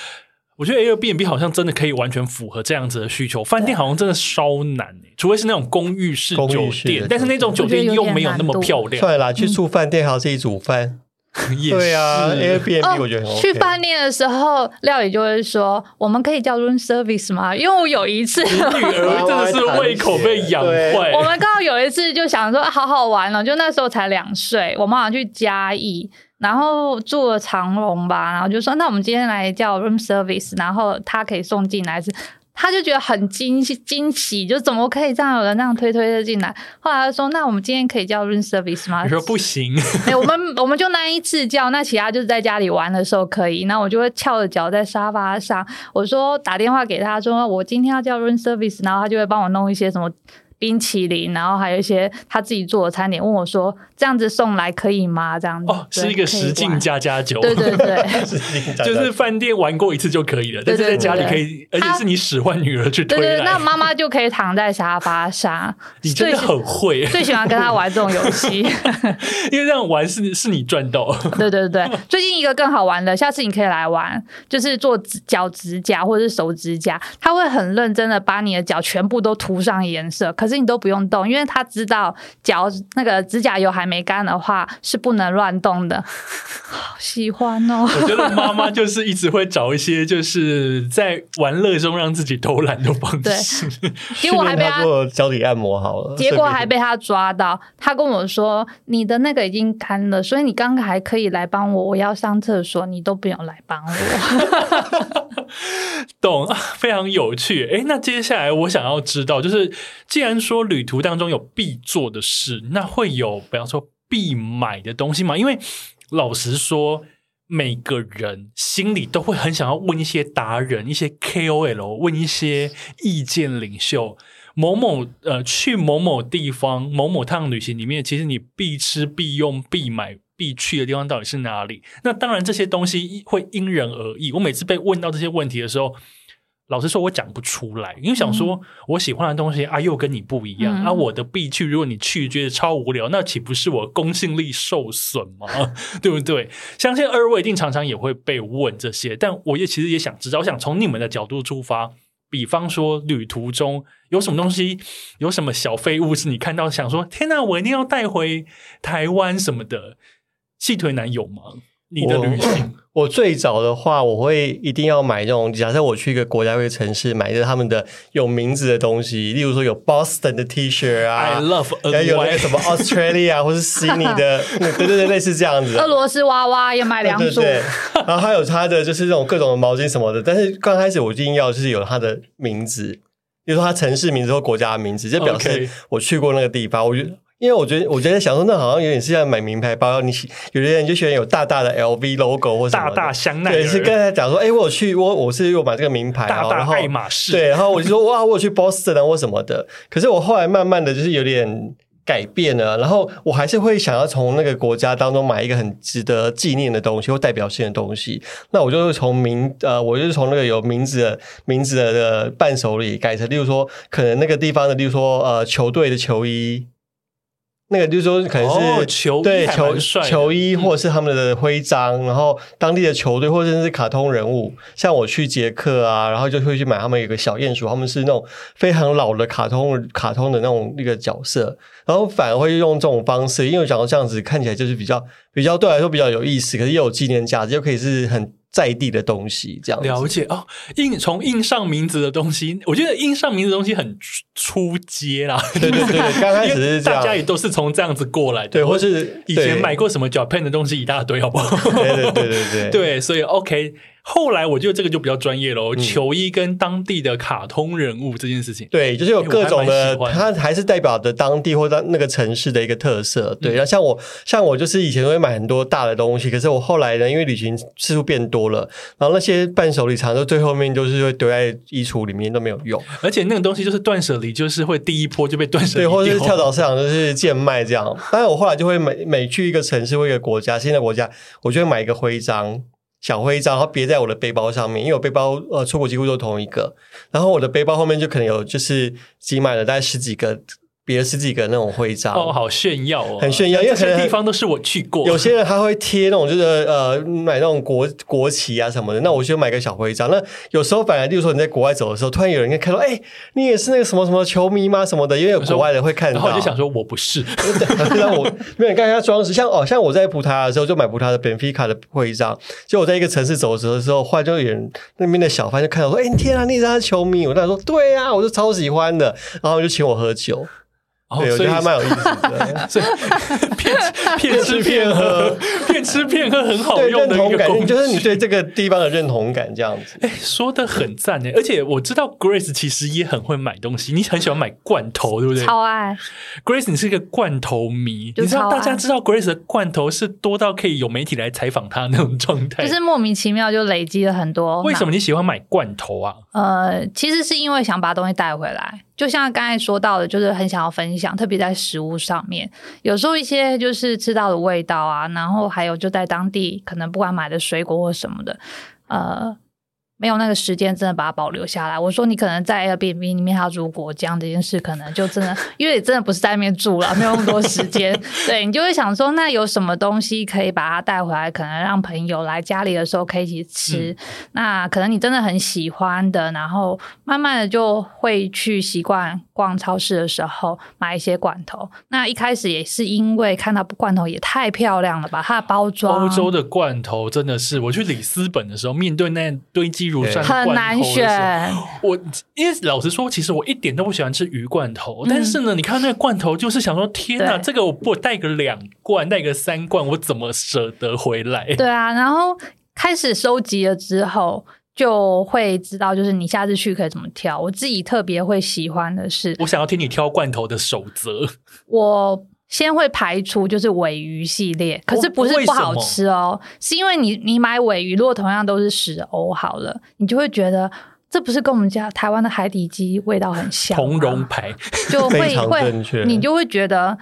我觉得 Airbnb 好像真的可以完全符合这样子的需求，饭店好像真的稍难，除非是那种公寓式酒店，但是那种酒店又没有那么漂亮。对啦，去住饭店还要自己煮饭，对啊，Airbnb 我觉得很 OK。去饭店的时候，料理就会说：“我们可以叫 room service 吗？”因为我有一次，女儿真的是胃口被养坏。我们刚好有一次就想说好好玩了，就那时候才两岁，我们好像去嘉义。然后住了长隆吧，然后就说那我们今天来叫 room service，然后他可以送进来是他就觉得很惊喜，惊喜，就怎么可以这样有人那样推推的进来？后来他说：“那我们今天可以叫 room service 吗？”你说不行，哎、欸，我们我们就那一次叫，那其他就是在家里玩的时候可以。那我就会翘着脚在沙发上，我说打电话给他说我今天要叫 room service，然后他就会帮我弄一些什么。冰淇淋，然后还有一些他自己做的餐点，问我说：“这样子送来可以吗？”这样子。哦，是一个实境加加酒，对对 对，就是饭店玩过一次就可以了，但是在家里可以，而且是你使唤女儿去推来，对对，那妈妈就可以躺在沙发上。你真的很会，最喜欢跟他玩这种游戏，因为这样玩是是你赚到。对对对，最近一个更好玩的，下次你可以来玩，就是做脚指甲或者是手指甲，他会很认真的把你的脚全部都涂上颜色，可是。你都不用动，因为他知道脚那个指甲油还没干的话是不能乱动的。好喜欢哦！我觉得妈妈就是一直会找一些就是在玩乐中让自己偷懒的方式。对，结果还被他做脚底按摩好了，结果还被他抓到。他跟我说：“你的那个已经干了，所以你刚刚还可以来帮我。我要上厕所，你都不用来帮我。”懂，非常有趣。哎，那接下来我想要知道，就是既然说旅途当中有必做的事，那会有比方说必买的东西吗？因为老实说，每个人心里都会很想要问一些达人、一些 KOL，问一些意见领袖。某某呃，去某某地方、某某趟旅行里面，其实你必吃、必用、必买、必去的地方到底是哪里？那当然，这些东西会因人而异。我每次被问到这些问题的时候，老实说，我讲不出来，因为想说我喜欢的东西啊，又跟你不一样、嗯、啊。我的必去，如果你去觉得超无聊，那岂不是我公信力受损吗？对不对？相信二位一定常常也会被问这些，但我也其实也想知道，我想从你们的角度出发。比方说，旅途中有什么东西，有什么小废物是你看到想说，天哪，我一定要带回台湾什么的？细腿男有吗？你的旅行？我最早的话，我会一定要买这种。假设我去一个国家或者城市，买一些他们的有名字的东西，例如说有 Boston 的 T 恤啊，I love，还有那个什么 Australia 或是悉尼的，对对对，类似这样子。俄罗斯娃娃也买两组，对对对，然后还有他的就是这种各种的毛巾什么的。但是刚开始我一定要就是有他的名字，比如说他城市名字或国家的名字，就表示我去过那个地方。我觉得。因为我觉得，我觉得想说，那好像有点是像买名牌包。你有些人就喜欢有大大的 LV logo 或者大大香奈儿。对，是刚才讲说，哎、欸，我有去，我我是有买这个名牌，大大爱马仕。对，然后我就说，哇，我有去 Boston 啊，或什么的。可是我后来慢慢的就是有点改变了，然后我还是会想要从那个国家当中买一个很值得纪念的东西或代表性的东西。那我就会从名呃，我就是从那个有名字的名字的的伴手礼改成，例如说，可能那个地方的，例如说呃，球队的球衣。那个就是说，可能是、哦、球对球球衣，或者是他们的徽章，嗯、然后当地的球队，或者是卡通人物。像我去捷克啊，然后就会去买他们有个小鼹鼠，他们是那种非常老的卡通卡通的那种那个角色，然后反而会用这种方式，因为我想到这样子看起来就是比较比较对我来说比较有意思，可是又有纪念价值，又可以是很。在地的东西，这样了解哦。印从印上名字的东西，我觉得印上名字的东西很出街啦。对对对，刚开始是大家也都是从这样子过来的。对，或是以前买过什么 Japan 的东西一大堆，好不好？对对对对对，对，所以 OK。后来我觉得这个就比较专业喽，球衣跟当地的卡通人物这件事情，对，就是有各种的，它还是代表的当地或者那个城市的一个特色。对，然后像我，像我就是以前都会买很多大的东西，可是我后来呢，因为旅行次数变多了，然后那些伴手礼常常最后面就是会丢在衣橱里面都没有用，而且那个东西就是断舍离，就是会第一波就被断舍离，对，或者是跳蚤市场就是贱卖这样。当然我后来就会每每去一个城市或一个国家，新的国家，我就会买一个徽章。小徽章，然后别在我的背包上面，因为我背包呃出国几乎都同一个，然后我的背包后面就可能有就是挤满了大概十几个。别的十几个那种徽章哦，好炫耀哦，很炫耀，因为很多地方都是我去过。有些人他会贴那种，就是呃，买那种国国旗啊什么的。那我就买个小徽章。那有时候反而，例如说你在国外走的时候，突然有人看到，哎、欸，你也是那个什么什么球迷吗？什么的，因为有国外人会看到。然后我就想说，我不是。让 我没有，你看一下装饰，像哦，像我在葡萄牙的时候就买葡萄牙的本菲卡的徽章。就我在一个城市走的时候，时候后来就有人那边的小贩就看到说，哎、欸，天啊，你是球迷？我当时说，对啊，我就超喜欢的。然后就请我喝酒。对，我觉得还蛮有意思的。所以骗 骗吃骗喝，骗骗吃骗喝很好用的一个工具，就是你对这个地方的认同感这样子。哎，说的很赞哎，而且我知道 Grace 其实也很会买东西，你很喜欢买罐头，对不对？超爱 Grace，你是一个罐头迷，你知道大家知道 Grace 的罐头是多到可以有媒体来采访他那种状态，就是莫名其妙就累积了很多。为什么你喜欢买罐头啊？呃，其实是因为想把东西带回来。就像刚才说到的，就是很想要分享，特别在食物上面，有时候一些就是吃到的味道啊，然后还有就在当地可能不管买的水果或什么的，呃。没有那个时间，真的把它保留下来。我说你可能在 Airbnb 里面他如果这样这件事，可能就真的，因为你真的不是在那边住了，没有那么多时间。对，你就会想说，那有什么东西可以把它带回来，可能让朋友来家里的时候可以一起吃。嗯、那可能你真的很喜欢的，然后慢慢的就会去习惯逛超市的时候买一些罐头。那一开始也是因为看到罐头也太漂亮了吧，它的包装。欧洲的罐头真的是，我去里斯本的时候，面对那堆积如山。很难选。我因为老实说，其实我一点都不喜欢吃鱼罐头。嗯、但是呢，你看那个罐头，就是想说，天哪，这个我不带个两罐，带个三罐，我怎么舍得回来？对啊，然后开始收集了之后，就会知道，就是你下次去可以怎么挑。我自己特别会喜欢的是，我想要听你挑罐头的守则。我。先会排除就是尾鱼系列，可是不是不好吃哦，是因为你你买尾鱼，如果同样都是十欧好了，你就会觉得这不是跟我们家台湾的海底鸡味道很像，同荣牌就会 会你就会觉得，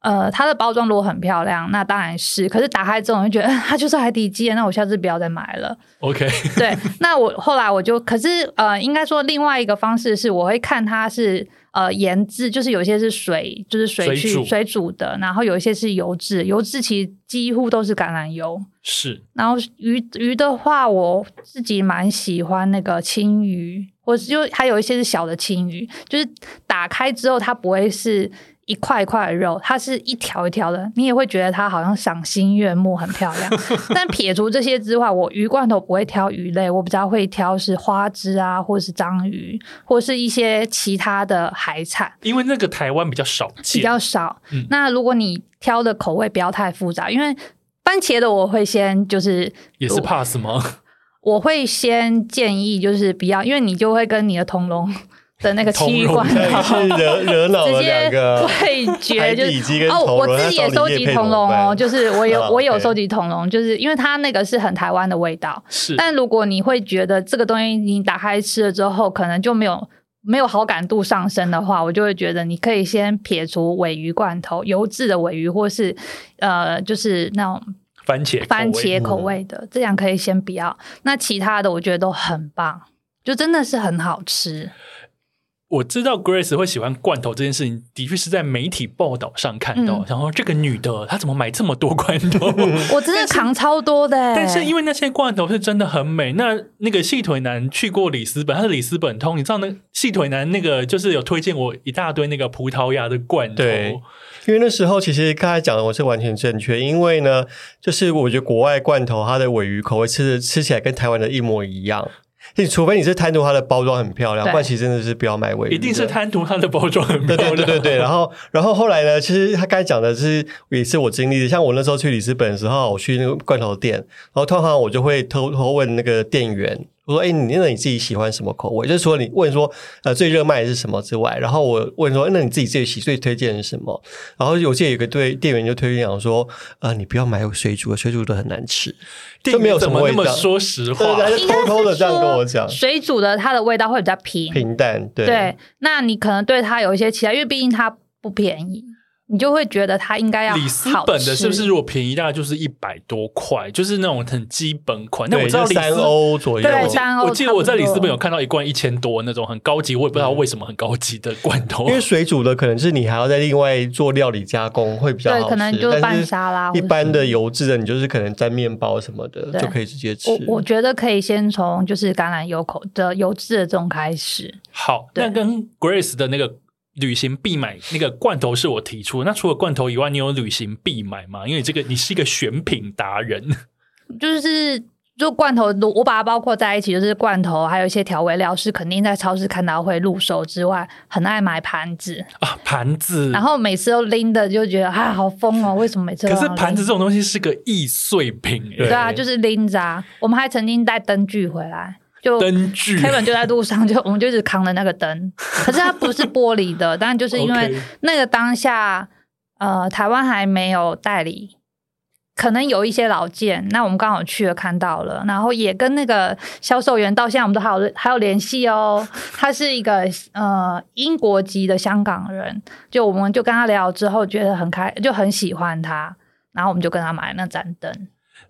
呃，它的包装如果很漂亮，那当然是，可是打开之后你就觉得 它就是海底鸡，那我下次不要再买了。OK，对，那我后来我就，可是呃，应该说另外一个方式是，我会看它是。呃，盐制就是有一些是水，就是水去水煮，的，然后有一些是油脂，油脂其实几乎都是橄榄油。是，然后鱼鱼的话，我自己蛮喜欢那个青鱼，或是就还有一些是小的青鱼，就是打开之后它不会是。一块一块的肉，它是一条一条的，你也会觉得它好像赏心悦目，很漂亮。但撇除这些之外，我鱼罐头不会挑鱼类，我比较会挑是花枝啊，或是章鱼，或是一些其他的海产。因为那个台湾比较少见，比较少。嗯、那如果你挑的口味不要太复杂，因为番茄的我会先就是也是 pass 吗？我会先建议就是不要，因为你就会跟你的同笼。的那个奇怪，惹惹恼了两个味觉，就是哦，我自己也收集铜龙哦，就是我有我有收集铜龙，就是因为它那个是很台湾的味道。是，但如果你会觉得这个东西你打开吃了之后，可能就没有没有好感度上升的话，我就会觉得你可以先撇除尾鱼罐头、油质的尾鱼，或是呃，就是那种番茄番茄口味的，这样可以先不要。那其他的我觉得都很棒，就真的是很好吃。我知道 Grace 会喜欢罐头这件事情，的确是在媒体报道上看到。然后、嗯、这个女的她怎么买这么多罐头？我真的扛超多的。但是因为那些罐头是真的很美。那那个细腿男去过里斯本，他是里斯本通，你知道那细腿男那个就是有推荐我一大堆那个葡萄牙的罐头。对，因为那时候其实刚才讲的我是完全正确，因为呢，就是我觉得国外罐头它的鮪鱼口味吃的吃起来跟台湾的一模一样。你除非你是贪图它的包装很漂亮，不然其实真的是不要买尾鱼。一定是贪图它的包装很漂亮。对对对对对。然后，然后后来呢？其实他刚才讲的是也是我经历的。像我那时候去里斯本的时候，我去那个罐头店，然后通常我就会偷偷问那个店员。我说：“哎、欸，你那你自己喜欢什么口味？就是说你问说，呃，最热卖的是什么之外，然后我问说，那你自己最喜最推荐的是什么？然后有些有个对店员就推荐讲说，呃，你不要买水煮的，水煮的很难吃，就没有什么味道。说实话，他就偷偷的这样跟我讲，水煮的它的味道会比较平平淡，对。对，那你可能对它有一些期待，因为毕竟它不便宜。”你就会觉得它应该要。里斯本的是不是如果便宜大概就是一百多块，就是那种很基本款。那我知道三欧左右，对，三欧。我记得我在里斯本有看到一罐一千多那种很高级，我也不知道为什么很高级的罐头。因为水煮的可能是你还要再另外做料理加工会比较好吃，可能就是拌沙拉。一般的油脂的，你就是可能沾面包什么的就可以直接吃。我我觉得可以先从就是橄榄油口的油脂的这种开始。好，那跟 Grace 的那个。旅行必买那个罐头是我提出的。那除了罐头以外，你有旅行必买吗？因为这个你是一个选品达人，就是就罐头，我把它包括在一起，就是罐头，还有一些调味料，是肯定在超市看到会入手之外，很爱买盘子啊，盘子。然后每次都拎的，就觉得啊，好疯哦！为什么每次都？可是盘子这种东西是个易碎品，对啊，就是拎着啊。我们还曾经带灯具回来，就灯具，Kevin 就在路上，就我们就一直扛着那个灯。可是它不是玻璃的，但就是因为那个当下，呃，台湾还没有代理。可能有一些老件，那我们刚好去了看到了，然后也跟那个销售员到现在我们都还有还有联系哦。他是一个呃英国籍的香港人，就我们就跟他聊之后觉得很开，就很喜欢他，然后我们就跟他买那盏灯。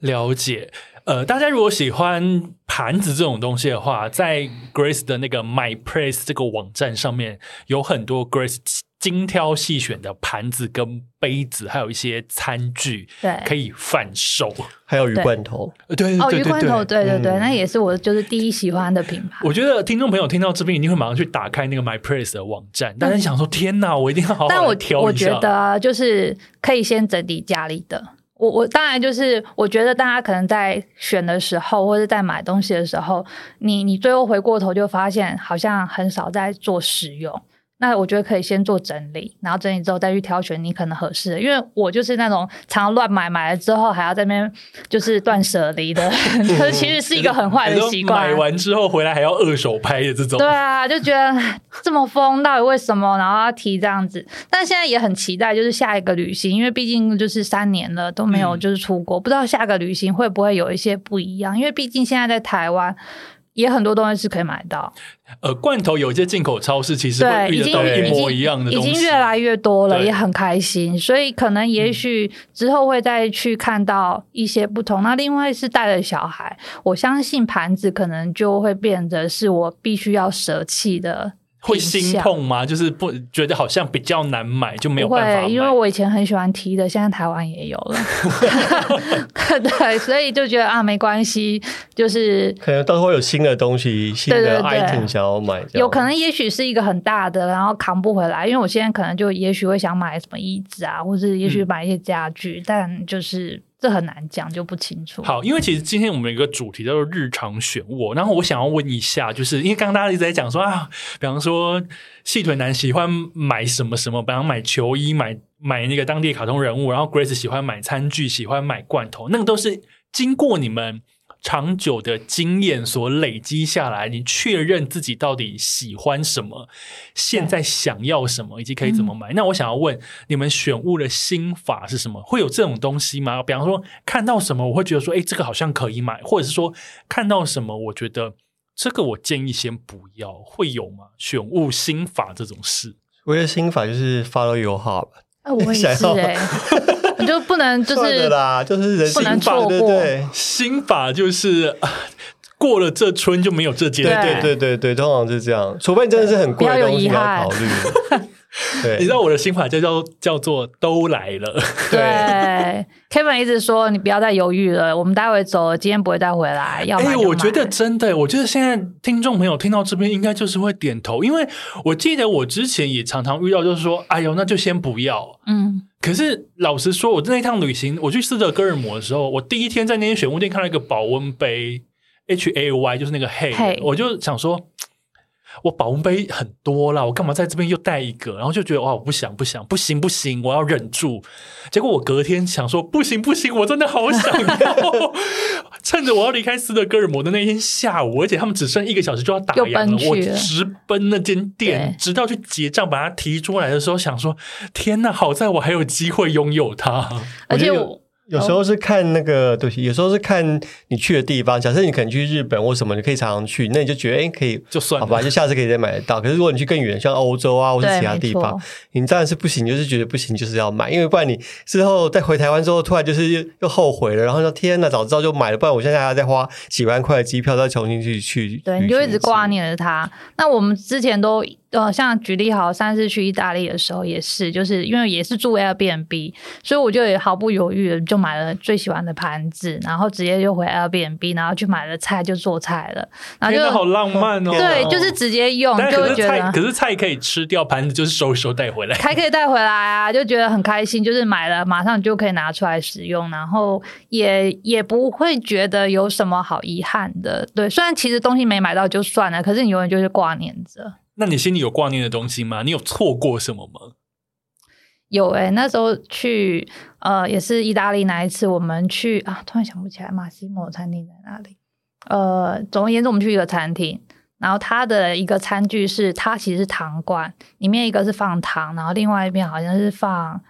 了解，呃，大家如果喜欢盘子这种东西的话，在 Grace 的那个 My Place 这个网站上面有很多 Grace。精挑细选的盘子跟杯子，还有一些餐具，对，可以贩售，还有鱼罐头，对对对，哦，鱼罐头，对对对，那也是我就是第一喜欢的品牌。我觉得听众朋友听到这边一定会马上去打开那个 My Place 的网站，但是想说天哪，我一定要好好挑一下。但我我觉得就是可以先整理家里的。我我当然就是我觉得大家可能在选的时候，或者在买东西的时候，你你最后回过头就发现好像很少在做使用。那我觉得可以先做整理，然后整理之后再去挑选你可能合适的。因为我就是那种常乱买，买了之后还要在那边就是断舍离的，其实是一个很坏的习惯。买完之后回来还要二手拍的这种。对啊，就觉得这么疯，到底为什么？然后要提这样子。但现在也很期待，就是下一个旅行，因为毕竟就是三年了都没有就是出国，嗯、不知道下个旅行会不会有一些不一样。因为毕竟现在在台湾。也很多东西是可以买到，呃，罐头有一些进口超市其实会遇到一模一样的东西，已经，已经越来越多了，也很开心。所以可能也许之后会再去看到一些不同。嗯、那另外是带了小孩，我相信盘子可能就会变得是我必须要舍弃的。会心痛吗？就是不觉得好像比较难买，就没有办法买。因为我以前很喜欢 T 的，现在台湾也有了。对，所以就觉得啊，没关系，就是可能到时候会有新的东西、新的 item 想要买。有可能也许是一个很大的，然后扛不回来。因为我现在可能就也许会想买什么椅子啊，或者也许买一些家具，嗯、但就是。这很难讲，就不清楚。好，因为其实今天我们有一个主题叫做日常选物，然后我想要问一下，就是因为刚刚大家一直在讲说啊，比方说细腿男喜欢买什么什么，比方买球衣、买买那个当地卡通人物，然后 Grace 喜欢买餐具、喜欢买罐头，那个都是经过你们。长久的经验所累积下来，你确认自己到底喜欢什么，现在想要什么，以及可以怎么买。嗯、那我想要问，你们选物的心法是什么？会有这种东西吗？比方说，看到什么我会觉得说，哎，这个好像可以买，或者是说，看到什么我觉得这个我建议先不要，会有吗？选物心法这种事，我的心法就是 follow your heart。啊，我也是 哎。你就不能就是啦，就是人不能错过。对对，心法就是 过了这村就没有这街。对对对对对，通常是这样。除非你真的是很贵的东西要考虑。对，你知道我的心法就叫叫做都来了。对，Kevin 一直说你不要再犹豫了，我们待会走了，今天不会再回来。要买，我觉得真的，我觉得现在听众朋友听到这边应该就是会点头，因为我记得我之前也常常遇到，就是说，哎呦，那就先不要。嗯。可是老实说，我那趟旅行，我去斯德哥尔摩的时候，我第一天在那间选物店看到一个保温杯，H A Y，就是那个 Hay，Hey 我就想说。我保温杯很多啦，我干嘛在这边又带一个？然后就觉得哇，我不想不想，不行不行，我要忍住。结果我隔天想说，不行不行，我真的好想要。趁着我要离开斯德哥尔摩的那天下午，而且他们只剩一个小时就要打烊了，了我直奔那间店，直到去结账把它提出来的时候，想说天哪，好在我还有机会拥有它，而且我。有时候是看那个东西，有时候是看你去的地方。假设你可能去日本或什么，你可以常常去，那你就觉得哎，可以就算，好吧，就下次可以再买得到。可是如果你去更远，像欧洲啊，或是其他地方，你当然是不行，就是觉得不行，就是要买，因为不然你之后再回台湾之后，突然就是又又后悔了，然后说天呐，早知道就买了，不然我现在还要再花几万块的机票再重新去去。对，你就一直挂念着它。那我们之前都呃，像举例好，上次去意大利的时候也是，就是因为也是住 Airbnb，所以我就也毫不犹豫的就买了最喜欢的盘子，然后直接就回 Airbnb，然后去买了菜就做菜了。然后就好浪漫哦！对，就是直接用，就会觉得可是菜可以吃掉，盘子就是收一收带回来，还可以带回来啊，就觉得很开心，就是买了马上就可以拿出来使用，然后也也不会觉得有什么好遗憾的。对，虽然其实东西没买到就算了，可是你永远就是挂念着。那你心里有挂念的东西吗？你有错过什么吗？有哎、那时候去呃，也是意大利那一次，我们去啊，突然想不起来马西莫餐厅在哪里。呃，总而言之，我们去一个餐厅，然后它的一个餐具是它其实是糖罐，里面一个是放糖，然后另外一边好像是放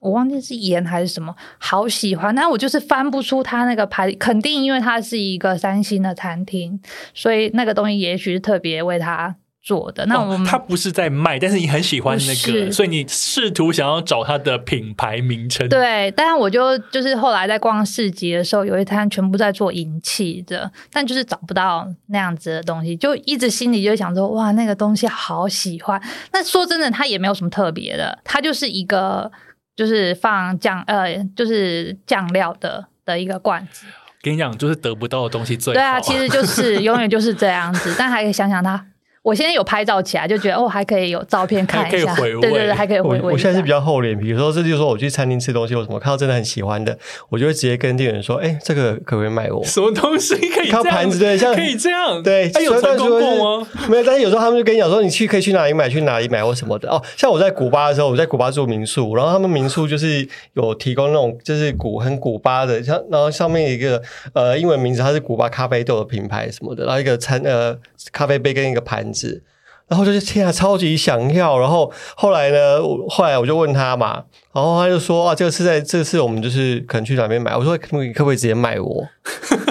我忘记是盐还是什么，好喜欢，但我就是翻不出它那个牌，肯定因为它是一个三星的餐厅，所以那个东西也许是特别为它。做的那我们、哦、他不是在卖，但是你很喜欢那个，所以你试图想要找他的品牌名称。对，但是我就就是后来在逛市集的时候，有一摊全部在做银器的，但就是找不到那样子的东西，就一直心里就想说，哇，那个东西好喜欢。那说真的，它也没有什么特别的，它就是一个就是放酱呃，就是酱料的的一个罐子。跟你讲，就是得不到的东西最好。对啊，其实就是永远就是这样子，但还可以想想它。我现在有拍照起来，就觉得哦，还可以有照片看一下，对对对，还可以回味。我现在是比较厚脸皮，有时候这就是说我去餐厅吃东西，我什么看到真的很喜欢的，我就会直接跟店员说：“哎，这个可不可以卖我？”什么东西可以？靠盘子对，像可以这样对。他有成功过吗？没有，但是有时候他们就跟你讲说：“你去可以去哪里买，去哪里买或什么的。”哦，像我在古巴的时候，我在古巴住民宿，然后他们民宿就是有提供那种就是古很古巴的，像然后上面一个呃英文名字，它是古巴咖啡豆的品牌什么的，然后一个餐呃咖啡杯跟一个盘子。然后就是天啊，超级想要。然后后来呢，后来我就问他嘛，然后他就说啊，这个是在这次我们就是可能去哪边买。我说可不可以可不可以直接卖我？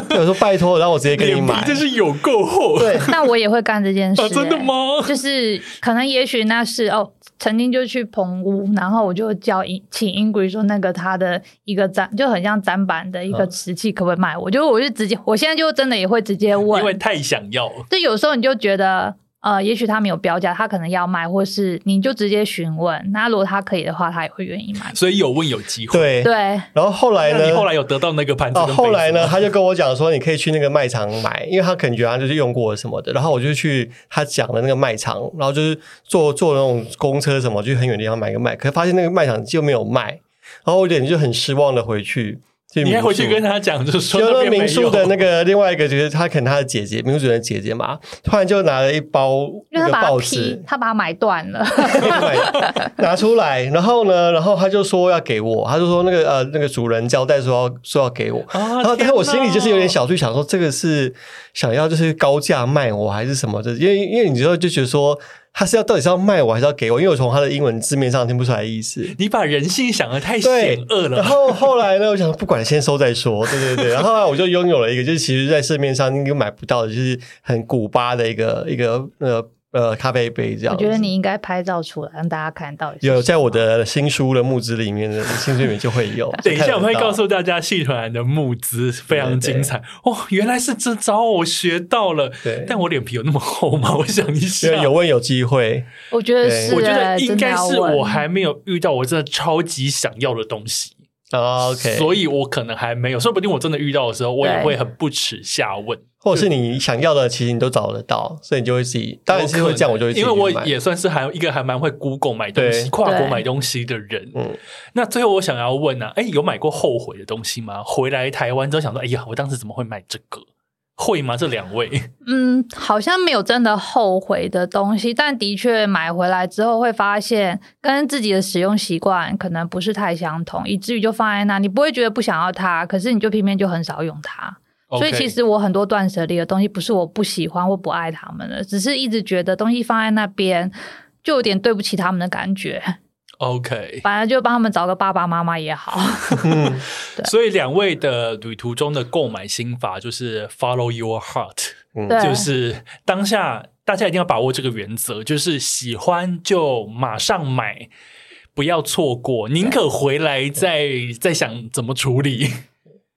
我说拜托，然后我直接给你买。这是有够厚。对，那我也会干这件事、欸啊。真的吗？就是可能也许那是哦，曾经就去棚屋，然后我就叫请 Ingrid 说那个他的一个展就很像展板的一个瓷器，可不可以卖我？就我就直接，我现在就真的也会直接问，因为太想要了。就有时候你就觉得。呃，也许他没有标价，他可能要卖，或是你就直接询问。那如果他可以的话，他也会愿意买。所以有问有机会。对对。然后后来呢？你后来有得到那个盘子？哦，后来呢？他就跟我讲说，你可以去那个卖场买，因为他可能觉得他就是用过什么的。然后我就去他讲的那个卖场，然后就是坐坐那种公车什么，就很远的地方买个卖，可是发现那个卖场就没有卖，然后我有点就很失望的回去。你还回去跟他讲，就是说那民宿的那个另外一个，就是他可能他的姐姐，民宿主人的姐姐嘛，突然就拿了一包那个报纸，他把它买断了，拿出来，然后呢，然后他就说要给我，他就说那个呃那个主人交代说要说要给我，啊、然后但是我心里就是有点小剧想，说这个是想要就是高价卖我还是什么的，因为因为你知道就觉得说。他是要到底是要卖我还是要给我？因为我从他的英文字面上听不出来意思。你把人性想的太险恶了。然后后来呢，我想不管先收再说。对对对。然后我就拥有了一个，就是其实在市面上应该买不到的，就是很古巴的一个一个呃。呃，咖啡杯这样。我觉得你应该拍照出来，让大家看到。有在我的新书的募资里面的新书里面就会有。等一下我会告诉大家，戏团的募资非常精彩哦。原来是这招，我学到了。对，但我脸皮有那么厚吗？我想一下，有问有机会。我觉得是，我觉得应该是我还没有遇到我真的超级想要的东西。OK，所以我可能还没有，说不定我真的遇到的时候，我也会很不耻下问。或者是你想要的，其实你都找得到，所以你就会自己。当然是会这样，我就会自己买。因为我也算是还一个还蛮会 Google 买东西、跨国买东西的人。嗯，那最后我想要问呢、啊，哎，有买过后悔的东西吗？回来台湾之后想说，哎呀，我当时怎么会买这个？会吗？这两位？嗯，好像没有真的后悔的东西，但的确买回来之后会发现跟自己的使用习惯可能不是太相同，以至于就放在那，你不会觉得不想要它，可是你就偏偏就很少用它。所以其实我很多断舍离的东西，不是我不喜欢或不爱他们的，只是一直觉得东西放在那边就有点对不起他们的感觉。OK，反正就帮他们找个爸爸妈妈也好。所以两位的旅途中的购买心法就是 Follow your heart，嗯，就是当下大家一定要把握这个原则，就是喜欢就马上买，不要错过，宁可回来再再想怎么处理。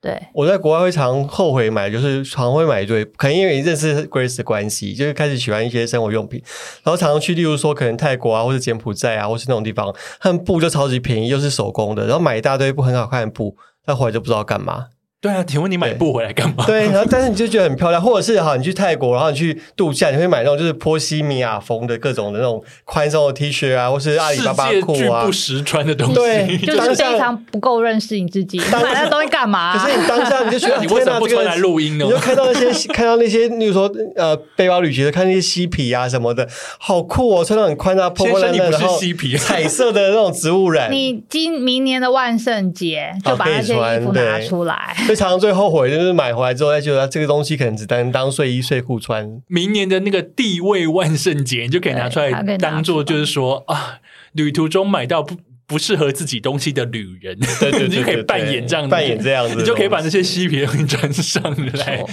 对，我在国外会常后悔买，就是常会买一堆，可能因为认识 Grace 的关系，就是开始喜欢一些生活用品，然后常常去，例如说可能泰国啊，或者柬埔寨啊，或是那种地方，他们布就超级便宜，又是手工的，然后买一大堆布很好看的布，但回来就不知道干嘛。对啊，请问你买布回来干嘛？对，然后但是你就觉得很漂亮，或者是哈，你去泰国，然后你去度假，你会买那种就是波西米亚风的各种的那种宽松的 T 恤啊，或是阿里巴巴裤啊，不实穿的东西。对，就是非常不够认识你自己，买那东西干嘛？可是你当下你就觉得 你为什么不穿来录音呢？你就看到那些 看到那些，例如说呃背包旅行的，看那些嬉皮啊什么的，好酷哦，穿的很宽啊，破破烂烂的，然后彩色的那种植物染。你今明年的万圣节就把那些衣服拿出来，非常最后悔。就是买回来之后，再觉得这个东西可能只能当睡衣睡裤穿。明年的那个地位万圣节，你就可以拿出来当做，就是说啊，旅途中买到不不适合自己东西的旅人，对对对对对，你就可以扮演这样，扮演这样子，你就可以把那些嬉皮的东西穿上来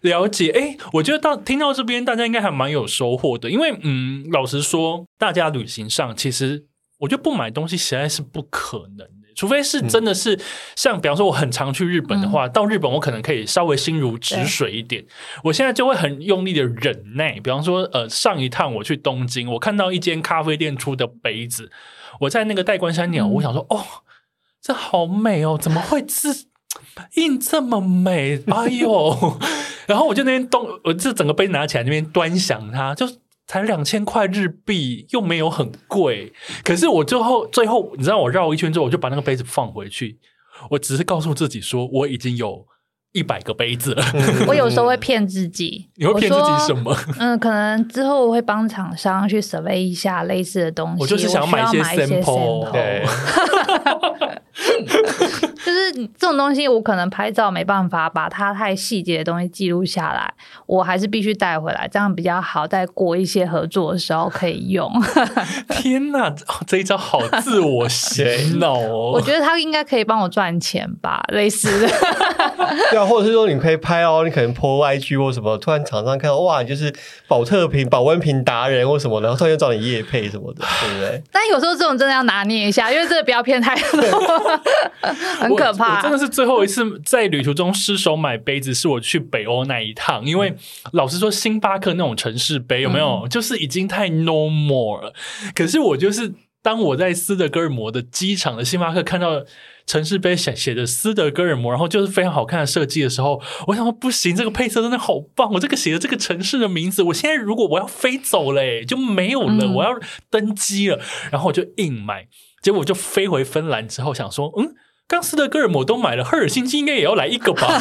了解。哎、欸，我觉得到听到这边，大家应该还蛮有收获的，因为嗯，老实说，大家旅行上其实我觉得不买东西实在是不可能。除非是真的是像，比方说我很常去日本的话，嗯、到日本我可能可以稍微心如止水一点。我现在就会很用力的忍耐。比方说，呃，上一趟我去东京，我看到一间咖啡店出的杯子，我在那个代官山鸟，我想说，哦，这好美哦，怎么会字印这么美？哎呦！然后我就那边东，我这整个杯拿起来那边端详它，就。才两千块日币，又没有很贵。可是我最后最后，你知道我绕一圈之后，我就把那个杯子放回去。我只是告诉自己说，我已经有一百个杯子了。我有时候会骗自己，你会骗自己什么？嗯，可能之后我会帮厂商去 survey 一下类似的东西。我就是想买一些 sample。对。就是这种东西，我可能拍照没办法把它太细节的东西记录下来，我还是必须带回来，这样比较好，在过一些合作的时候可以用。天哪，这一招好自我洗脑哦！我觉得他应该可以帮我赚钱吧，类似的。对啊，或者是说你可以拍哦，你可能 po IG 或什么，突然厂商看到哇，你就是保特瓶、保温瓶达人或什么，然后突然就找你夜配什么的，对不对？但有时候这种真的要拿捏一下，因为这个不要骗太多。很可怕，我真的是最后一次在旅途中失手买杯子，是我去北欧那一趟。因为老实说，星巴克那种城市杯有没有，就是已经太 no more 了。可是我就是当我在斯德哥尔摩的机场的星巴克看到城市杯写写着斯德哥尔摩，然后就是非常好看的设计的时候，我想说不行，这个配色真的好棒！我这个写的这个城市的名字，我现在如果我要飞走了，就没有了，我要登机了，然后我就硬买。结果我就飞回芬兰之后，想说，嗯，刚斯德哥尔摩都买了，赫尔辛基应该也要来一个吧，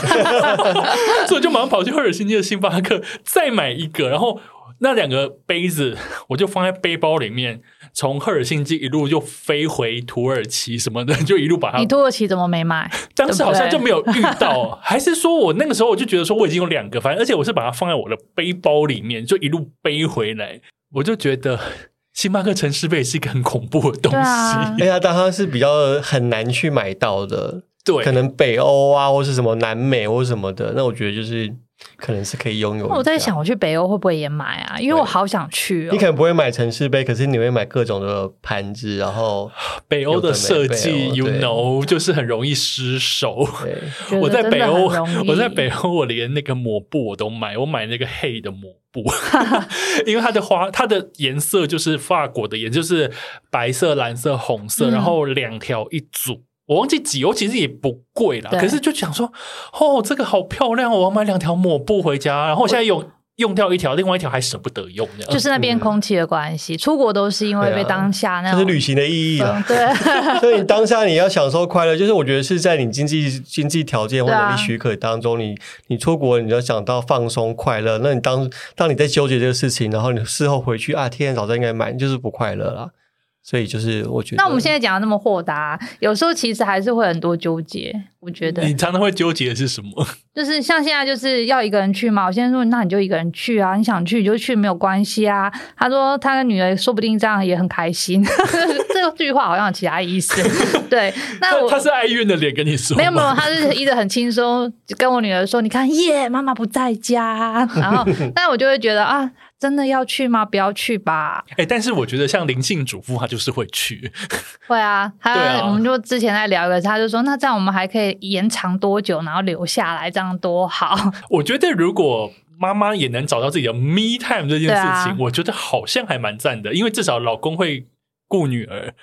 所以我就马上跑去赫尔辛基的星巴克再买一个，然后那两个杯子我就放在背包里面，从赫尔辛基一路就飞回土耳其什么的，就一路把它。你土耳其怎么没买？当时好像就没有遇到，还是说我那个时候我就觉得说我已经有两个，反正而且我是把它放在我的背包里面，就一路背回来，我就觉得。星巴克城市杯是一个很恐怖的东西，哎呀、啊，但它是比较很难去买到的，对，可能北欧啊，或是什么南美或什么的，那我觉得就是。可能是可以拥有。我在想，我去北欧会不会也买啊？因为我好想去哦。你可能不会买城市杯，可是你会买各种的盘子，然后 北欧的设计，you know，就是很容易失手。我在北欧，我在北欧，我连那个抹布我都买，我买那个黑的抹布，因为它的花，它的颜色就是法国的颜，就是白色、蓝色、红色，然后两条一组。我忘记几欧，其实也不贵啦。可是就想说，哦，这个好漂亮，我要买两条抹布回家。然后我现在用用掉一条，另外一条还舍不得用。就是那边空气的关系，嗯、出国都是因为被当下那种。这是旅行的意义了。对，所以你当下你要享受快乐，就是我觉得是在你经济经济条件或能力许可当中，啊、你你出国你要想到放松快乐。那你当当你在纠结这个事情，然后你事后回去啊，天，早知道应该买，你就是不快乐了。所以就是我觉得，那我们现在讲的那么豁达，有时候其实还是会很多纠结。我觉得你常常会纠结的是什么？就是像现在就是要一个人去嘛。我现在说，那你就一个人去啊，你想去你就去，没有关系啊。他说他的女儿说不定这样也很开心。这句话好像有其他意思。对，那我他是哀怨的脸跟你说，没有没有，他是一直很轻松，跟我女儿说，你看耶，妈妈不在家。然后，但我就会觉得啊。真的要去吗？不要去吧。哎、欸，但是我觉得像灵性主妇，她就是会去。会啊，他啊我们就之前在聊一个，他就说，那这样我们还可以延长多久，然后留下来，这样多好。我觉得如果妈妈也能找到自己的 me time 这件事情，啊、我觉得好像还蛮赞的，因为至少老公会顾女儿。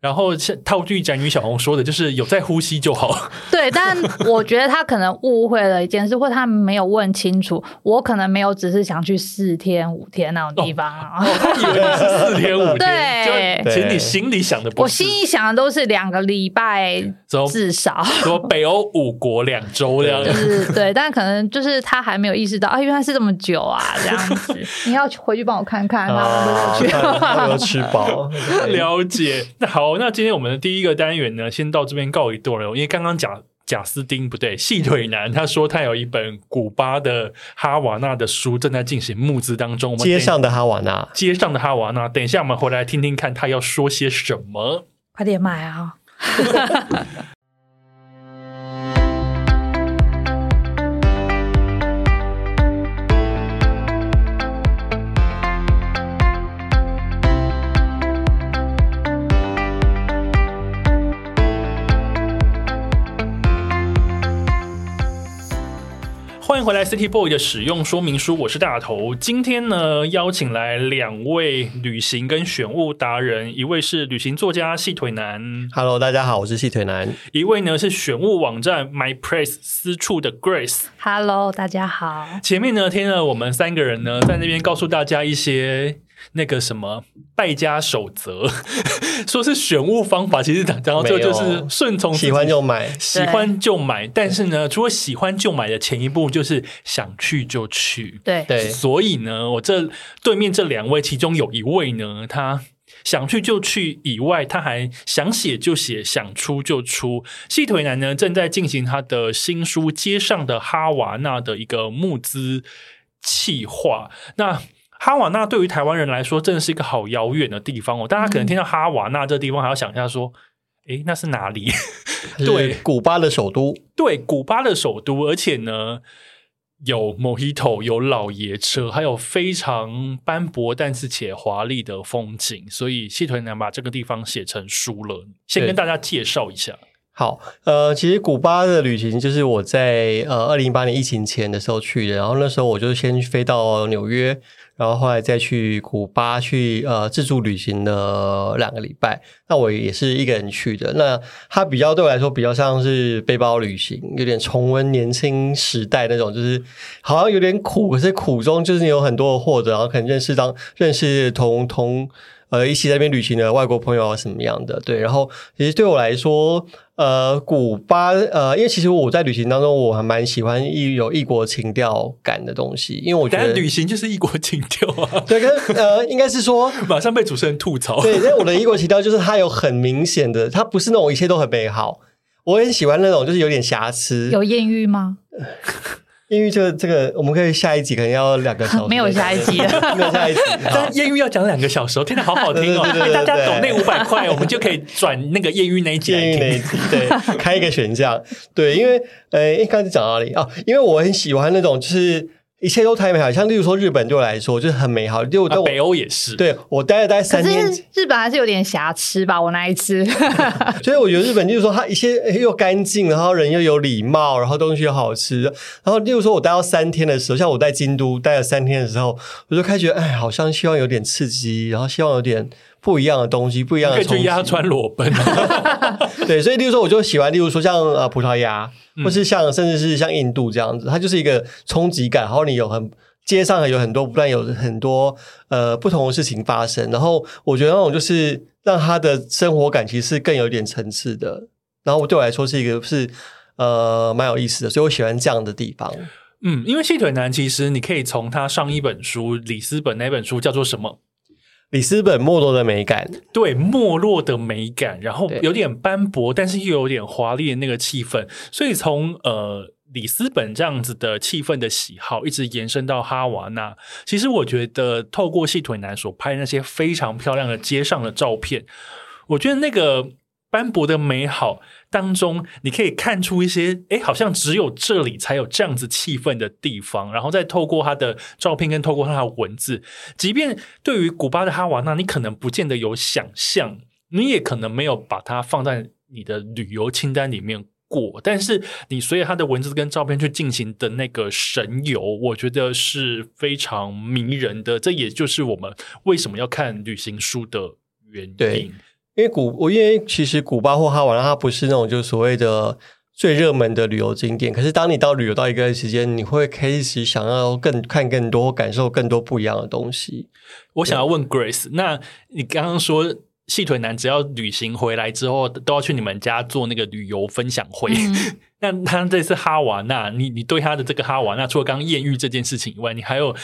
然后套句宅女小红说的，就是有在呼吸就好。对，但我觉得他可能误会了一件事，或他没有问清楚。我可能没有只是想去四天五天那种地方。哦，哦他以为你是四天五天，对，其实你心里想的不是。我心里想的都是两个礼拜至少。说北欧五国两周这样子。就是对，但可能就是他还没有意识到啊，原来是这么久啊，这样子。你要回去帮我看看，他们有没有吃饱？了解。那好。哦，那今天我们的第一个单元呢，先到这边告一段落。因为刚刚贾贾斯汀不对，细腿男他说他有一本古巴的哈瓦那的书正在进行募资当中。街上的哈瓦那，街上的哈瓦那，等一下我们回来听听看他要说些什么。快点买啊！回来，City Boy 的使用说明书，我是大头。今天呢，邀请来两位旅行跟选物达人，一位是旅行作家细腿男，Hello，大家好，我是细腿男。一位呢是选物网站 My Place 私处的 Grace，Hello，大家好。前面呢，听了我们三个人呢在那边告诉大家一些。那个什么败家守则，说是选物方法，其实然后这就是顺从，喜欢就买，喜欢就买。但是呢，除了喜欢就买的前一步，就是想去就去。对对，所以呢，我这对面这两位，其中有一位呢，他想去就去以外，他还想写就写，想出就出。细腿男呢，正在进行他的新书《街上的哈瓦那》的一个募资企划。那哈瓦那对于台湾人来说，真的是一个好遥远的地方哦。大家可能听到哈瓦那这地方，还要想一下说：“诶，那是哪里？” 对，古巴的首都。对，古巴的首都，而且呢，有 Mojito，有老爷车，还有非常斑驳但是且华丽的风景。所以，细腿男把这个地方写成书了。先跟大家介绍一下。好，呃，其实古巴的旅行就是我在呃二零一八年疫情前的时候去的，然后那时候我就先飞到纽约。然后后来再去古巴去呃自助旅行了两个礼拜，那我也是一个人去的。那它比较对我来说比较像是背包旅行，有点重温年轻时代那种，就是好像有点苦，可是苦中就是有很多的获得，然后可能认识当认识同同呃一起在那边旅行的外国朋友啊什么样的。对，然后其实对我来说。呃，古巴，呃，因为其实我在旅行当中，我还蛮喜欢异有异国情调感的东西，因为我觉得 旅行就是异国情调啊。对，跟呃，应该是说马上被主持人吐槽。对，因为我的异国情调就是它有很明显的，它不是那种一切都很美好，我很喜欢那种就是有点瑕疵。有艳遇吗？艳遇这个这个，我们可以下一集可能要两个小时。没有下一集，没有下一集。但艳遇要讲两个小时，听得好好听哦！大家懂那五百块，我们就可以转那个艳遇那一集。艳遇那一集，对，开一个选项。对，因为呃，刚才讲到哪里啊？因为我很喜欢那种就是。一切都太美好，像例如说日本对我来说就是很美好。就、啊、北欧也是，对我待了待三天，日本还是有点瑕疵吧。我那一次，所以我觉得日本就是说它一切又干净，然后人又有礼貌，然后东西又好吃。然后例如说我待到三天的时候，像我在京都待了三天的时候，我就开始觉得哎，好像希望有点刺激，然后希望有点。不一样的东西，不一样的。可以去鸭川裸奔。对，所以例如说，我就喜欢，例如说像呃葡萄牙，或是像甚至是像印度这样子，它就是一个冲击感，然后你有很街上有很多不断有很多呃不同的事情发生，然后我觉得那种就是让他的生活感其实是更有一点层次的，然后对我来说是一个是呃蛮有意思的，所以我喜欢这样的地方。嗯，因为细腿男其实你可以从他上一本书里斯本那本书叫做什么？里斯本没落的美感，对，没落的美感，然后有点斑驳，但是又有点华丽的那个气氛。所以从呃里斯本这样子的气氛的喜好，一直延伸到哈瓦那。其实我觉得，透过细腿男所拍那些非常漂亮的街上的照片，我觉得那个斑驳的美好当中，你可以看出一些，哎，好像只有这里才有这样子气氛的地方。然后再透过他的照片跟透过他的文字，即便对于古巴的哈瓦那，你可能不见得有想象，你也可能没有把它放在你的旅游清单里面过。但是你随着他的文字跟照片去进行的那个神游，我觉得是非常迷人的。这也就是我们为什么要看旅行书的原因。因为古，我因为其实古巴或哈瓦那，它不是那种就所谓的最热门的旅游景点。可是当你到旅游到一个时间，你会开始想要更看更多，感受更多不一样的东西。我想要问 Grace，那你刚刚说细腿男只要旅行回来之后，都要去你们家做那个旅游分享会。嗯 那他这次哈瓦那，你你对他的这个哈瓦那，除了刚刚艳遇这件事情以外，你还有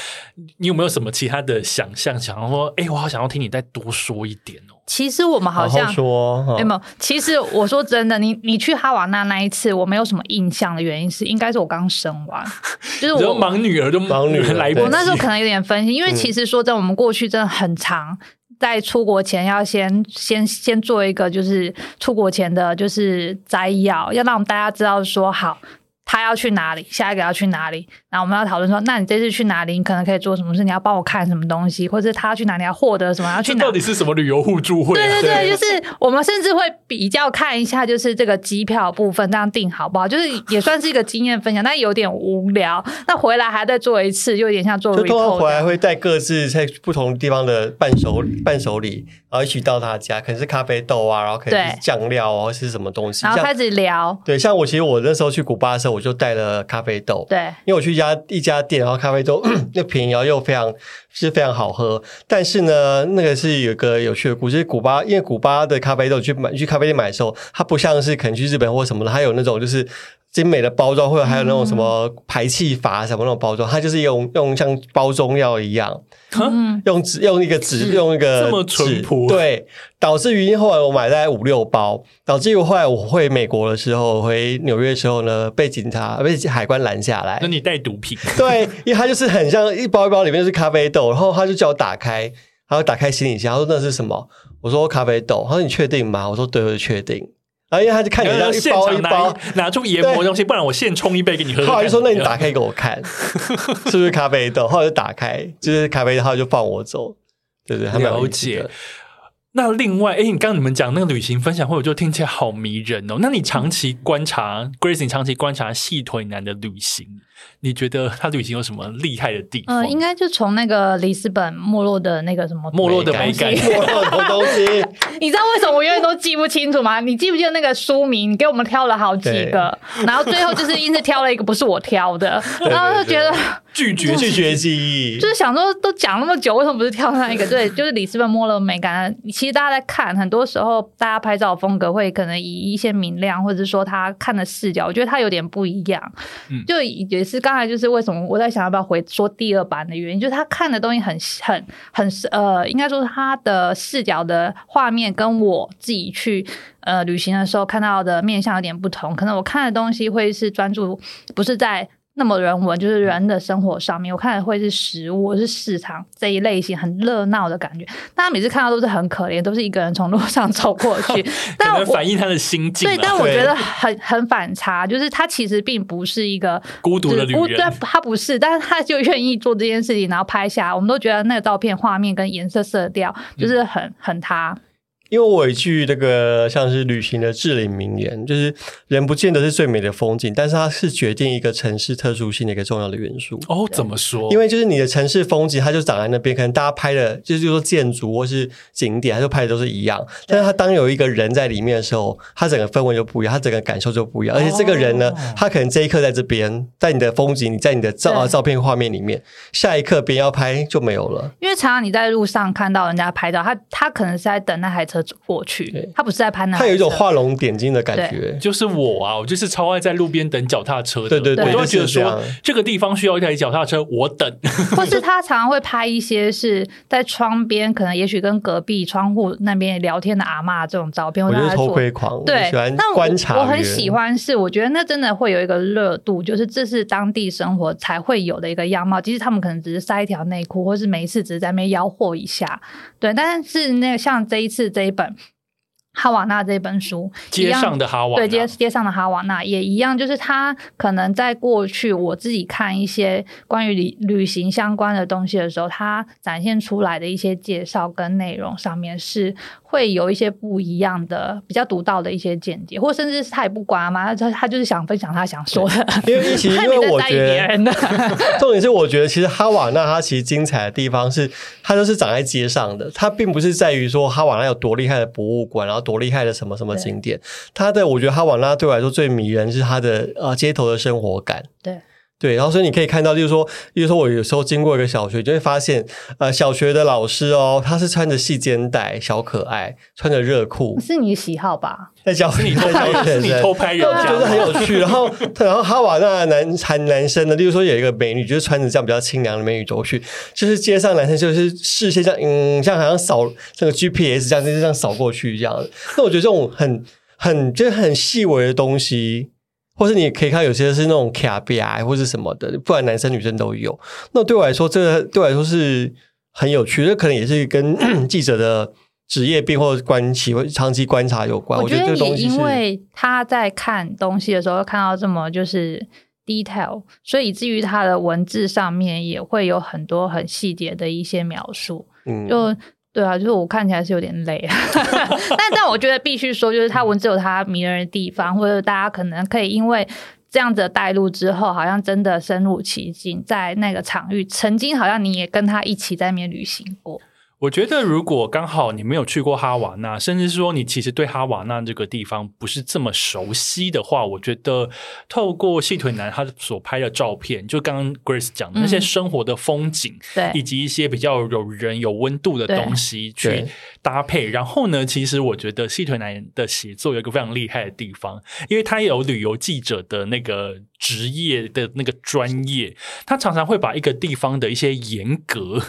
你有没有什么其他的想象？想要说，哎、欸，我好想要听你再多说一点哦。其实我们好像好好说，有没有？其实我说真的，你你去哈瓦那那一次，我没有什么印象的原因是，应该是我刚生完，就是我忙女儿就忙女儿来。我那时候可能有点分心，因为其实说真的，我们过去真的很长。在出国前要先先先做一个，就是出国前的，就是摘要，要让我们大家知道说好。他要去哪里？下一个要去哪里？然后我们要讨论说，那你这次去哪里？你可能可以做什么事？你要帮我看什么东西？或者他要去哪里要获得什么？要去哪里？到底是什么旅游互助会啊？对对对，就是我们甚至会比较看一下，就是这个机票部分这样定好不好？就是也算是一个经验分享，但有点无聊。那回来还再做一次，就有点像做。就通常回来会带各自在不同地方的伴手伴手礼，然后一起到他家，可能是咖啡豆啊，然后可能是酱料啊，或是什么东西，然后开始聊。对，像我其实我那时候去古巴的时候。我就带了咖啡豆，对，因为我去一家一家店，然后咖啡豆 又便宜，然后又非常是非常好喝。但是呢，那个是有一个有趣的故事，古巴因为古巴的咖啡豆去买去咖啡店买的时候，它不像是可能去日本或什么的，它有那种就是精美的包装，或者还有那种什么排气阀什么那种包装，它就是用用像包中药一样。嗯，用纸用一个纸用一个这么淳朴，对，导致于后来我买大概五六包，导致于后来我回美国的时候，回纽约的时候呢，被警察被海关拦下来。那你带毒品？对，因为它就是很像一包一包里面就是咖啡豆，然后他就叫我打开，然后打开行李箱，他说那是什么？我说咖啡豆，他说你确定吗？我说对，我确定。然后因为他就看你这样一包一包拿出研磨的东西，不然我现冲一杯给你喝。后来就说：“那你打开给我看，是不是咖啡豆？”后来就打开，就是咖啡豆，他就放我走。对对，了解。那另外，哎，你刚刚你们讲那个旅行分享会，我就听起来好迷人哦。那你长期观察，Grace，你长期观察细腿男的旅行。你觉得他旅行有什么厉害的地方？嗯，应该就从那个里斯本没落的那个什么没落的美感，没落的东西。你知道为什么我永远都记不清楚吗？你记不记得那个书名？你给我们挑了好几个，然后最后就是硬是挑了一个不是我挑的，然后就觉得拒绝拒绝记忆，就是想说都讲那么久，为什么不是挑那一个？对，就是里斯本没落的美感。其实大家在看，很多时候大家拍照风格会可能以一些明亮，或者是说他看的视角，我觉得他有点不一样。嗯，就也是刚。才就是为什么我在想要不要回说第二版的原因，就是他看的东西很很很呃，应该说他的视角的画面跟我自己去呃旅行的时候看到的面相有点不同，可能我看的东西会是专注不是在。那么人文就是人的生活上面，我看的会是食物，是市场这一类型很热闹的感觉。大家每次看到都是很可怜，都是一个人从路上 走过去，但我反映他的心境。对，但我觉得很很反差，就是他其实并不是一个孤独的旅人，对，他不是，但是他就愿意做这件事情，然后拍下，我们都觉得那个照片画面跟颜色色调就是很很他。因为我有一句那个像是旅行的至理名言，就是人不见得是最美的风景，但是它是决定一个城市特殊性的一个重要的元素。哦，怎么说？因为就是你的城市风景，它就长在那边，可能大家拍的，就是说建筑或是景点，它就拍的都是一样。但是它当有一个人在里面的时候，它整个氛围就不一样，它整个感受就不一样。而且这个人呢，他可能这一刻在这边，在你的风景，你在你的照啊照片画面里面，下一刻别人要拍就没有了。因为常常你在路上看到人家拍照，他他可能是在等那台车走过去，他不是在拍那，他有一种画龙点睛的感觉。就是我啊，我就是超爱在路边等脚踏车的。对对对，我都会觉得说这个地方需要一台脚踏车，我等。或是他常常会拍一些是在窗边，可能也许跟隔壁窗户那边聊天的阿嬷这种照片。我觉得偷窥狂，对，喜欢观察。我很喜欢，是我觉得那真的会有一个热度，就是这是当地生活才会有的一个样貌。其实他们可能只是塞一条内裤，或是每一次只是在那边吆喝一下，对。但是那个像这一次这一本。哈瓦那这本书，街上的哈瓦，对，街街上的哈瓦那也一样，就是他可能在过去我自己看一些关于旅旅行相关的东西的时候，他展现出来的一些介绍跟内容上面是会有一些不一样的、比较独到的一些见解，或甚至是他也不管嘛，他他就是想分享他想说的。因为其实因为我觉得，重点是我觉得其实哈瓦那它其实精彩的地方是，它都是长在街上的，它并不是在于说哈瓦那有多厉害的博物馆，然后。多厉害的什么什么景点？它的我觉得哈瓦那对我来说最迷人是它的呃街头的生活感。对对，然后所以你可以看到，就是说，比如说我有时候经过一个小学，就会发现呃小学的老师哦，他是穿着细肩带，小可爱，穿着热裤，是你的喜好吧？在教室里偷拍，是你偷拍人家，觉得很有趣。然后然后哈瓦那男男男生呢，例如说有一个美女，就是穿着这样比较清凉的美女走去，就是街上男生就是视线这样，嗯，像好像扫这个 GPS 这样，就是这样扫过去这样。那我觉得这种很很就是很细微的东西。或是你可以看有些是那种卡 B I，或是什么的，不管男生女生都有。那对我来说，这个对我来说是很有趣，这可能也是跟 记者的职业病或关系或长期观察有关。我觉得也因为他在看东西的时候看到这么就是 detail，所以以至于他的文字上面也会有很多很细节的一些描述。嗯，就。对啊，就是我看起来是有点累啊，但但我觉得必须说，就是他文字有他迷人的地方，或者大家可能可以因为这样子带入之后，好像真的深入其境，在那个场域，曾经好像你也跟他一起在那边旅行过。我觉得，如果刚好你没有去过哈瓦那，甚至是说你其实对哈瓦那这个地方不是这么熟悉的话，我觉得透过细腿男他所拍的照片，就刚刚 Grace 讲的那些生活的风景，对、嗯，以及一些比较有人有温度的东西去搭配。然后呢，其实我觉得细腿男的写作有一个非常厉害的地方，因为他有旅游记者的那个职业的那个专业，他常常会把一个地方的一些严格。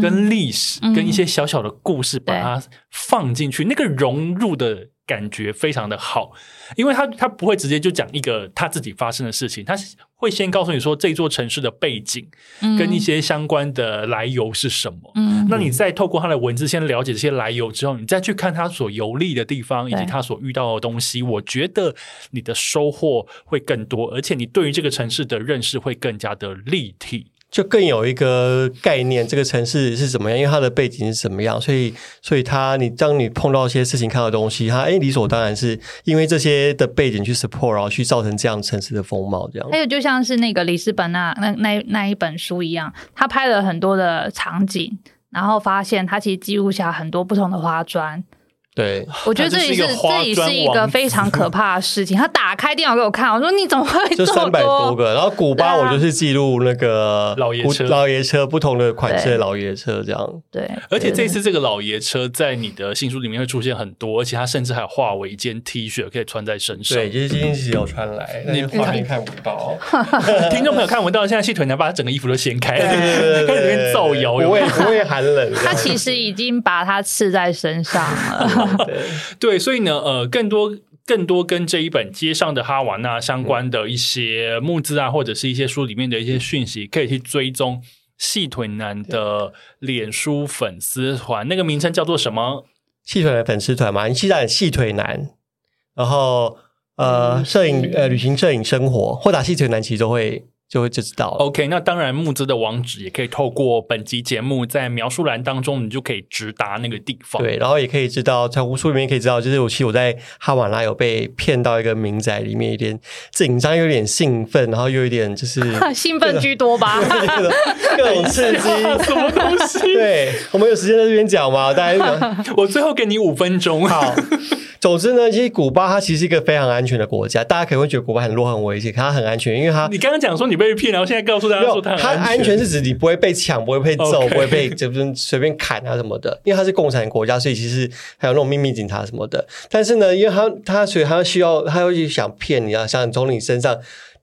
跟历史、嗯、跟一些小小的故事，把它放进去，那个融入的感觉非常的好，因为他他不会直接就讲一个他自己发生的事情，他会先告诉你说这座城市的背景，跟一些相关的来由是什么。嗯，那你再透过他的文字先了解这些来由之后，你再去看他所游历的地方以及他所遇到的东西，我觉得你的收获会更多，而且你对于这个城市的认识会更加的立体。就更有一个概念，这个城市是怎么样，因为它的背景是怎么样，所以，所以它你当你碰到一些事情，看到东西，它诶理所当然是因为这些的背景去 support，然后去造成这样城市的风貌，这样。还有就像是那个里斯本那那那那一本书一样，他拍了很多的场景，然后发现他其实记录下很多不同的花砖。对，我觉得这里是这里是一个非常可怕的事情。他打开电脑给我看，我说你怎么会这么多？就三百多个，然后古巴我就是记录那个老爷车，老爷车不同的款式的老爷车这样。对，而且这次这个老爷车在你的新书里面会出现很多，而且它甚至还有化为一件 T 恤可以穿在身上。对，就是今天其实有穿来，你画面看不到。听众朋友看不到，现在细腿男把他整个衣服都掀开了，开始里面奏摇，不会不会寒冷。他其实已经把它刺在身上了。对，所以呢，呃，更多、更多跟这一本《街上的哈瓦那》相关的一些募资啊，或者是一些书里面的一些讯息，可以去追踪细腿男的脸书粉丝团，那个名称叫做什么？细腿男粉丝团嘛，你记得细腿男，然后呃，摄影呃，旅行摄影生活，或打细腿男其实都会。就会就知道了。OK，那当然募资的网址也可以透过本集节目在描述栏当中，你就可以直达那个地方。对，然后也可以知道，在书里面可以知道，就是我其实我在哈瓦那有被骗到一个民宅里面，有点紧张，有点兴奋，然后又有点就是 兴奋居多吧，各种刺激，什么东西？对，我们有时间在这边讲吗？大家，我最后给你五分钟，好。总之呢，其实古巴它其实是一个非常安全的国家，大家可能会觉得古巴很弱很危险，可它很安全，因为它。你刚刚讲说你被骗，然后现在告诉大家说它它安全是指你不会被抢，不会被揍，不会被就不随便砍啊什么的，因为它是共产国家，所以其实还有那种秘密警察什么的。但是呢，因为它它所以它需要，它会去想骗你啊，想从你身上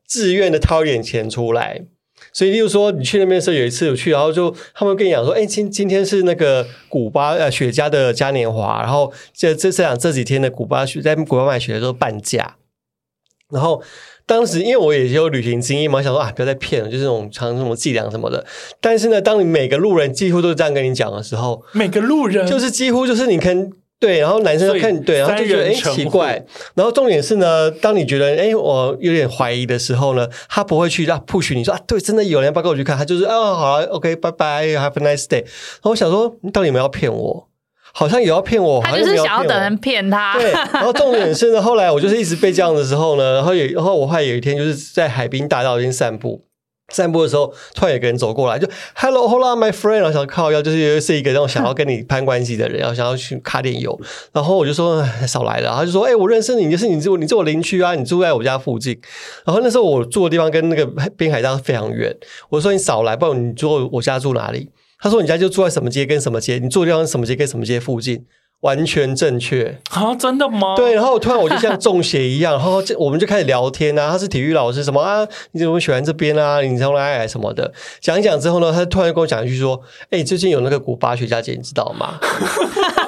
自愿的掏一点钱出来。所以，例如说，你去那边的时候，有一次我去，然后就他们跟你讲说：“哎，今今天是那个古巴呃雪茄的嘉年华，然后这这这两这几天的古巴雪在古巴买雪茄都半价。”然后当时因为我也有旅行经验嘛，想说啊，不要再骗了，就是那种常什么伎俩什么的。但是呢，当你每个路人几乎都是这样跟你讲的时候，每个路人就是几乎就是你可能对，然后男生看对，然后就觉得哎奇怪，然后重点是呢，当你觉得哎我有点怀疑的时候呢，他不会去让 push 你说啊，对，真的有人要不要跟我去看，他就是哦好啊，OK，拜拜，Have a nice day。然后我想说，你到底有没有要骗我？好像有要骗我，他就是想要等人骗他。对，然后重点是呢，后来我就是一直被这样的时候呢，然后也，然后我后来有一天就是在海滨大道那边散步。散步的时候，突然有个人走过来，就 Hello，Hola my friend，然后想靠腰，就是是一个那种想要跟你攀关系的人，然后想要去卡点油，然后我就说少来了，他就说哎、我认识你，就是你住你住我邻居啊，你住在我家附近。然后那时候我住的地方跟那个 滨海大道非常远，我说你少来，不然你住我家住哪里？他说你家就住在什么街跟什么街，你住的地方什么街跟什么街附近。完全正确啊！真的吗？对，然后突然我就像中邪一样，然后 就我们就开始聊天啊。他是体育老师，什么啊？你怎么喜欢这边啊？你从哪里来什么的？讲一讲之后呢，他突然跟我讲一句说：“哎、欸，最近有那个古巴雪茄节，你知道吗？”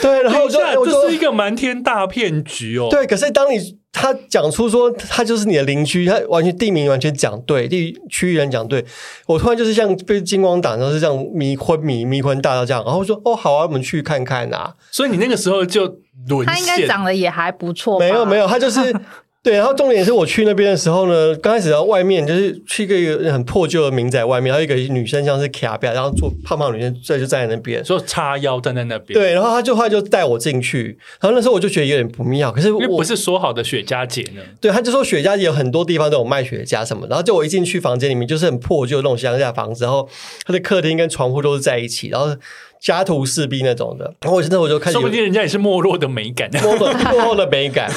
对，然后我就我这是一个瞒天大骗局哦。对，可是当你。他讲出说他就是你的邻居，他完全地名完全讲对，地区域人讲对。我突然就是像被金光打，然后是这样迷昏迷迷昏大到这样，然后说哦好啊，我们去看看啊。所以你那个时候就沦陷，他应该长得也还不错。没有没有，他就是。对，然后重点是我去那边的时候呢，刚开始到外面就是去一个很破旧的民宅外面，然后一个女生像是卡比亚，然后坐胖胖女生在就站在那边，说叉腰站在那边。对，然后他就后来就带我进去，然后那时候我就觉得有点不妙，可是我因为不是说好的雪茄节呢？对，他就说雪茄节有很多地方都有卖雪茄什么，然后就我一进去房间里面就是很破旧的那种乡下房子，然后他的客厅跟床铺都是在一起，然后。家徒四壁那种的，然后我现在我就开始，说不定人家也是没落的美感，没落没落的美感。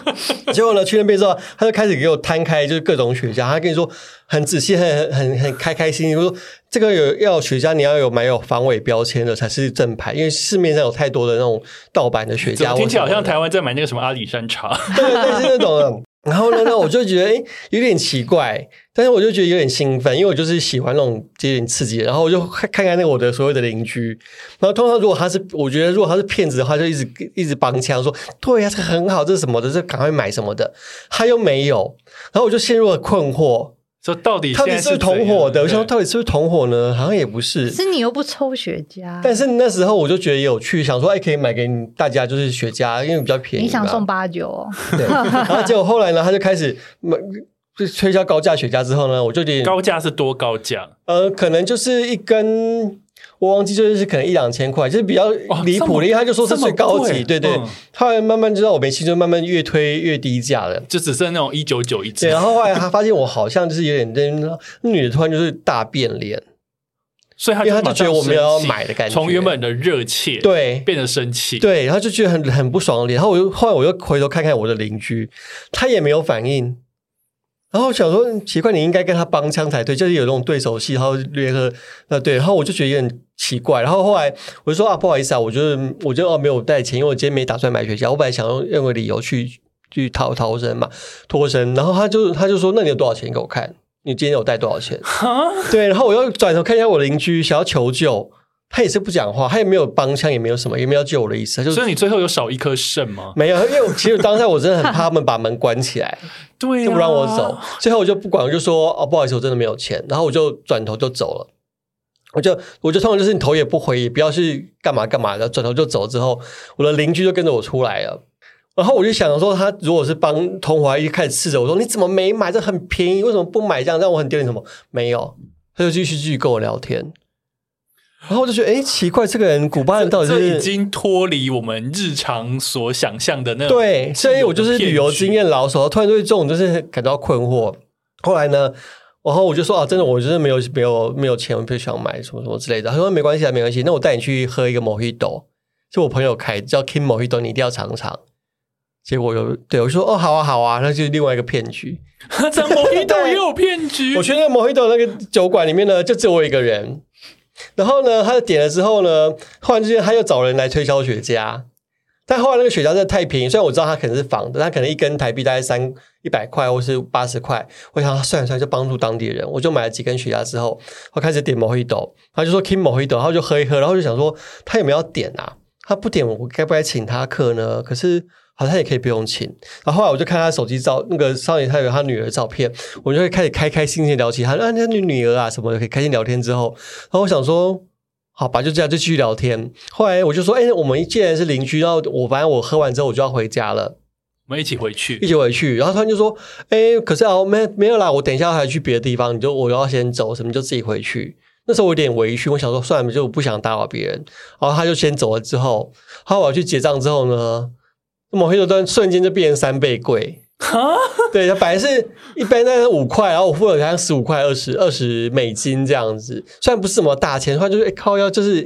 结果呢，去那边之后，他就开始给我摊开，就是各种雪茄。他跟你说很仔细，很很很开开心心，说这个有要雪茄，你要有买有防伪标签的才是正牌，因为市面上有太多的那种盗版的雪茄。听起来好像台湾在买那个什么阿里山茶，对对，是那种的。然后呢，那我就觉得诶有点奇怪，但是我就觉得有点兴奋，因为我就是喜欢那种有点刺激。然后我就看看看那个我的所有的邻居。然后通常如果他是，我觉得如果他是骗子的话，就一直一直帮腔说，对呀，这很好，这是什么的，这赶快买什么的。他又没有，然后我就陷入了困惑。说到底，到底是同伙的？我想到底是不是同伙呢？好像也不是。是你又不抽雪茄。但是那时候我就觉得有趣，想说哎，可以买给大家，就是雪茄，因为比较便宜。你想送八九哦？对。然后结果后来呢，他就开始买，就推销高价雪茄之后呢，我就觉得高价是多高价？呃，可能就是一根。我忘记就是可能一两千块，就是比较离谱的，因为他就说是最高级，对对。后来慢慢知道我没气，就慢慢越推越低价了，就只剩那种一九九一支。对，然后后来他发现我好像就是有点那那女的突然就是大变脸，所以他就觉得我没有要买的感觉，从原本的热切对变得生气，对，然后就觉得很很不爽的脸。然后我又后来我又回头看看我的邻居，他也没有反应。然后我想说奇怪，你应该跟他帮腔才对，就是有那种对手戏，然后联合那对，然后我就觉得有点奇怪。然后后来我就说啊，不好意思啊，我就是我就哦没有带钱，因为我今天没打算买雪茄，我本来想用任何理由去去逃逃 生嘛脱身。然后他就他就说，那你有多少钱给我看？你今天有带多少钱？对，然后我又转头看一下我邻居，想要求救。他也是不讲话，他也没有帮腔，也没有什么，也没有救我的意思。就所以你最后有少一颗肾吗？没有，因为其实当下我真的很怕他们把门关起来，对、啊，就不让我走。最后我就不管，我就说哦，不好意思，我真的没有钱。然后我就转头就走了。我就我就通常就是你头也不回，也不要去干嘛干嘛的，转头就走。之后我的邻居就跟着我出来了。然后我就想说，他如果是帮同华一开始斥责我说，你怎么没买？这很便宜，为什么不买？这样让我很丢脸什么？没有，他就继续继续跟我聊天。然后我就觉得，哎，奇怪，这个人古巴人到底是已经脱离我们日常所想象的那种。对，所以我就是旅游经验老手，突然对这种就是感到困惑。后来呢，然后我就说啊，真的，我就是没有没有没有钱，我不想买什么什么之类的。他说没关系啊，没关系，那我带你去喝一个 Mojito，是我朋友开叫 King Mojito，你一定要尝尝。结果有对我就说哦，好啊，好啊，那就是另外一个骗局。这 Mojito 也有骗局？我去那个 Mojito 那个酒馆里面呢，就只有我一个人。然后呢，他点了之后呢，忽然之间他又找人来推销雪茄，但后来那个雪茄真的太便宜，虽然我知道他可能是仿的，他可能一根台币大概三一百块或是八十块，我想他算了算，就帮助当地人，我就买了几根雪茄之后，我开始点某一斗他就说 King Mojito，然后就喝一喝，然后就想说他有没有要点啊？他不点，我该不该请他客呢？可是。好像也可以不用请，然后后来我就看他手机照，那个少年他有他女儿照片，我就会开始开开心心聊起他，啊，那女女儿啊什么的，可以开心聊天之后，然后我想说，好吧，就这样就继续聊天。后来我就说，哎、欸，我们既然是邻居，然后我反正我喝完之后我就要回家了，我们一起回去，一起回去。然后他就说，哎、欸，可是啊，没没有啦，我等一下还要去别的地方，你就我要先走，什么就自己回去。那时候我有点委屈，我想说算了，就不想打扰别人。然后他就先走了之后，后来我要去结账之后呢，莫黑手端瞬间就变成三倍贵。啊，对，它本来是一般那是五块，然后我付了好像十五块、二十二十美金这样子，虽然不是什么大钱，的话就是靠腰，就是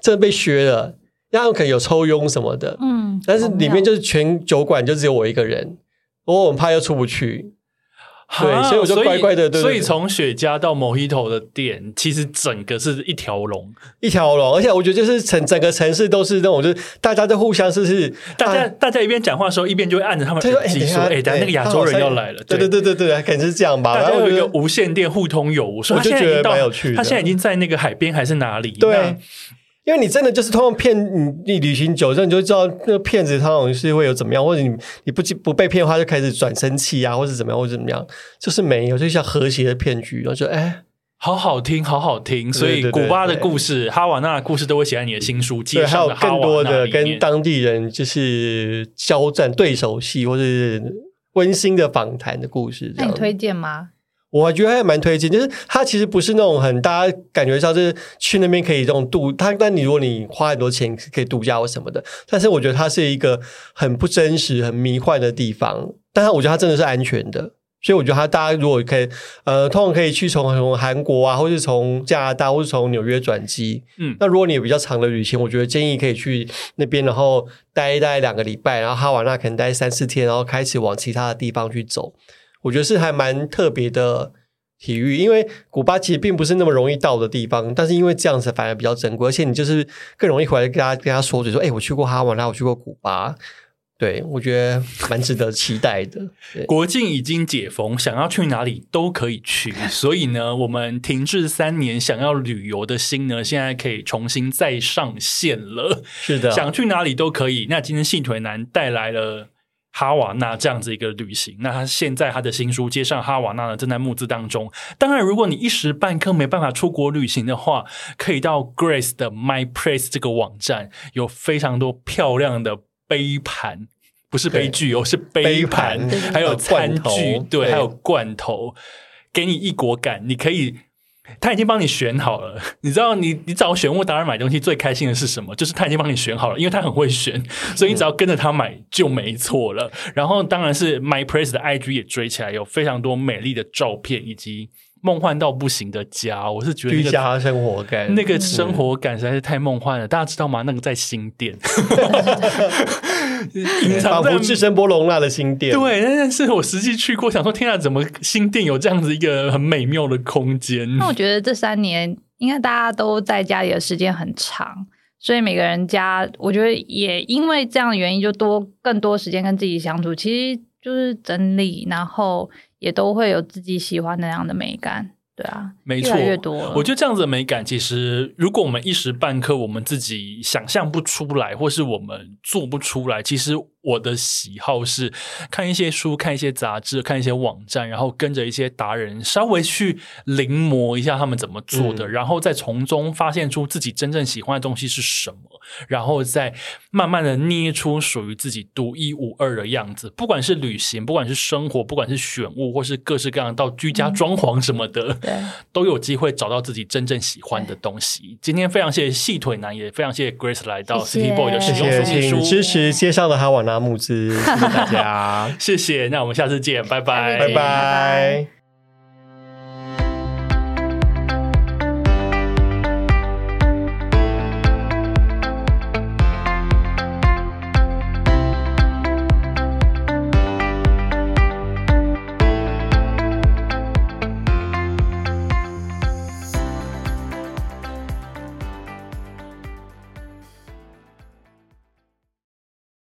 真的被削了，然后可能有抽佣什么的，嗯，但是里面就是全酒馆就只有我一个人，我很怕又出不去。对，所以我就乖乖的。对所以从雪茄到 Mojito 的店，其实整个是一条龙，一条龙。而且我觉得就是整整个城市都是那种，就是大家都互相是是，大家、啊、大家一边讲话的时候，一边就会按着他们耳机说：“哎，等下那个亚洲人要来了。”对对对对对，肯定是这样吧。然后有一个无线电互通有无，我就觉得蛮有趣的。他现在已经在那个海边还是哪里？对。因为你真的就是通常骗你，你旅行久之后你就知道那个骗子他好像是会有怎么样，或者你你不不被骗的话就开始转生气啊，或者怎么样，或者怎么样，就是没有，就像和谐的骗局，然后就哎，好好听，好好听。所以古巴的故事、哈瓦那的故事都会写在你的新书，介绍的还有更多的跟当地人就是交战对手戏，或者是温馨的访谈的故事。那你推荐吗？我觉得还蛮推荐，就是它其实不是那种很大家感觉像是去那边可以这种度，它但你如果你花很多钱可以度假或什么的，但是我觉得它是一个很不真实、很迷幻的地方。但是我觉得它真的是安全的，所以我觉得它大家如果可以，呃，通常可以去从从韩国啊，或是从加拿大，或是从纽约转机。嗯，那如果你有比较长的旅行，我觉得建议可以去那边，然后待一待两个礼拜，然后哈瓦那可能待三四天，然后开始往其他的地方去走。我觉得是还蛮特别的体育，因为古巴其实并不是那么容易到的地方，但是因为这样子反而比较珍贵，而且你就是更容易回来跟他跟他说，就说：“哎、欸，我去过哈瓦那，我去过古巴。”对，我觉得蛮值得期待的。国境已经解封，想要去哪里都可以去，所以呢，我们停滞三年想要旅游的心呢，现在可以重新再上线了。是的，想去哪里都可以。那今天细腿男带来了。哈瓦那这样子一个旅行，那他现在他的新书《接上哈瓦那》呢，正在募资当中。当然，如果你一时半刻没办法出国旅行的话，可以到 Grace 的 My Place 这个网站，有非常多漂亮的杯盘，不是杯具哦，是杯盘，还有餐具，对，还有罐头，给你异国感，你可以。他已经帮你选好了，你知道你，你找选物达人买东西最开心的是什么？就是他已经帮你选好了，因为他很会选，所以你只要跟着他买就没错了。然后当然是 My Place 的 IG 也追起来，有非常多美丽的照片以及。梦幻到不行的家，我是觉得、那个、居家生活感，那个生活感实在是太梦幻了。嗯、大家知道吗？那个在新店，仿佛置身波隆那的新店。对，但是我实际去过，想说天啊，怎么新店有这样子一个很美妙的空间？那我觉得这三年应该大家都在家里的时间很长，所以每个人家，我觉得也因为这样的原因，就多更多时间跟自己相处，其实就是整理，然后。也都会有自己喜欢那样的美感，对啊，没错，越来越多。我觉得这样子的美感，其实如果我们一时半刻我们自己想象不出来，或是我们做不出来，其实。我的喜好是看一些书、看一些杂志、看一些网站，然后跟着一些达人稍微去临摹一下他们怎么做的，嗯、然后再从中发现出自己真正喜欢的东西是什么，然后再慢慢的捏出属于自己独一无二的样子。不管是旅行，不管是生活，不管是选物，或是各式各样到居家装潢什么的，嗯、都有机会找到自己真正喜欢的东西。今天非常谢谢细腿男，也非常谢谢 Grace 来到 City Boy 的使用说明书，支持介绍的哈瓦那。募资，谢谢大家，谢谢。那我们下次见，拜拜，拜拜。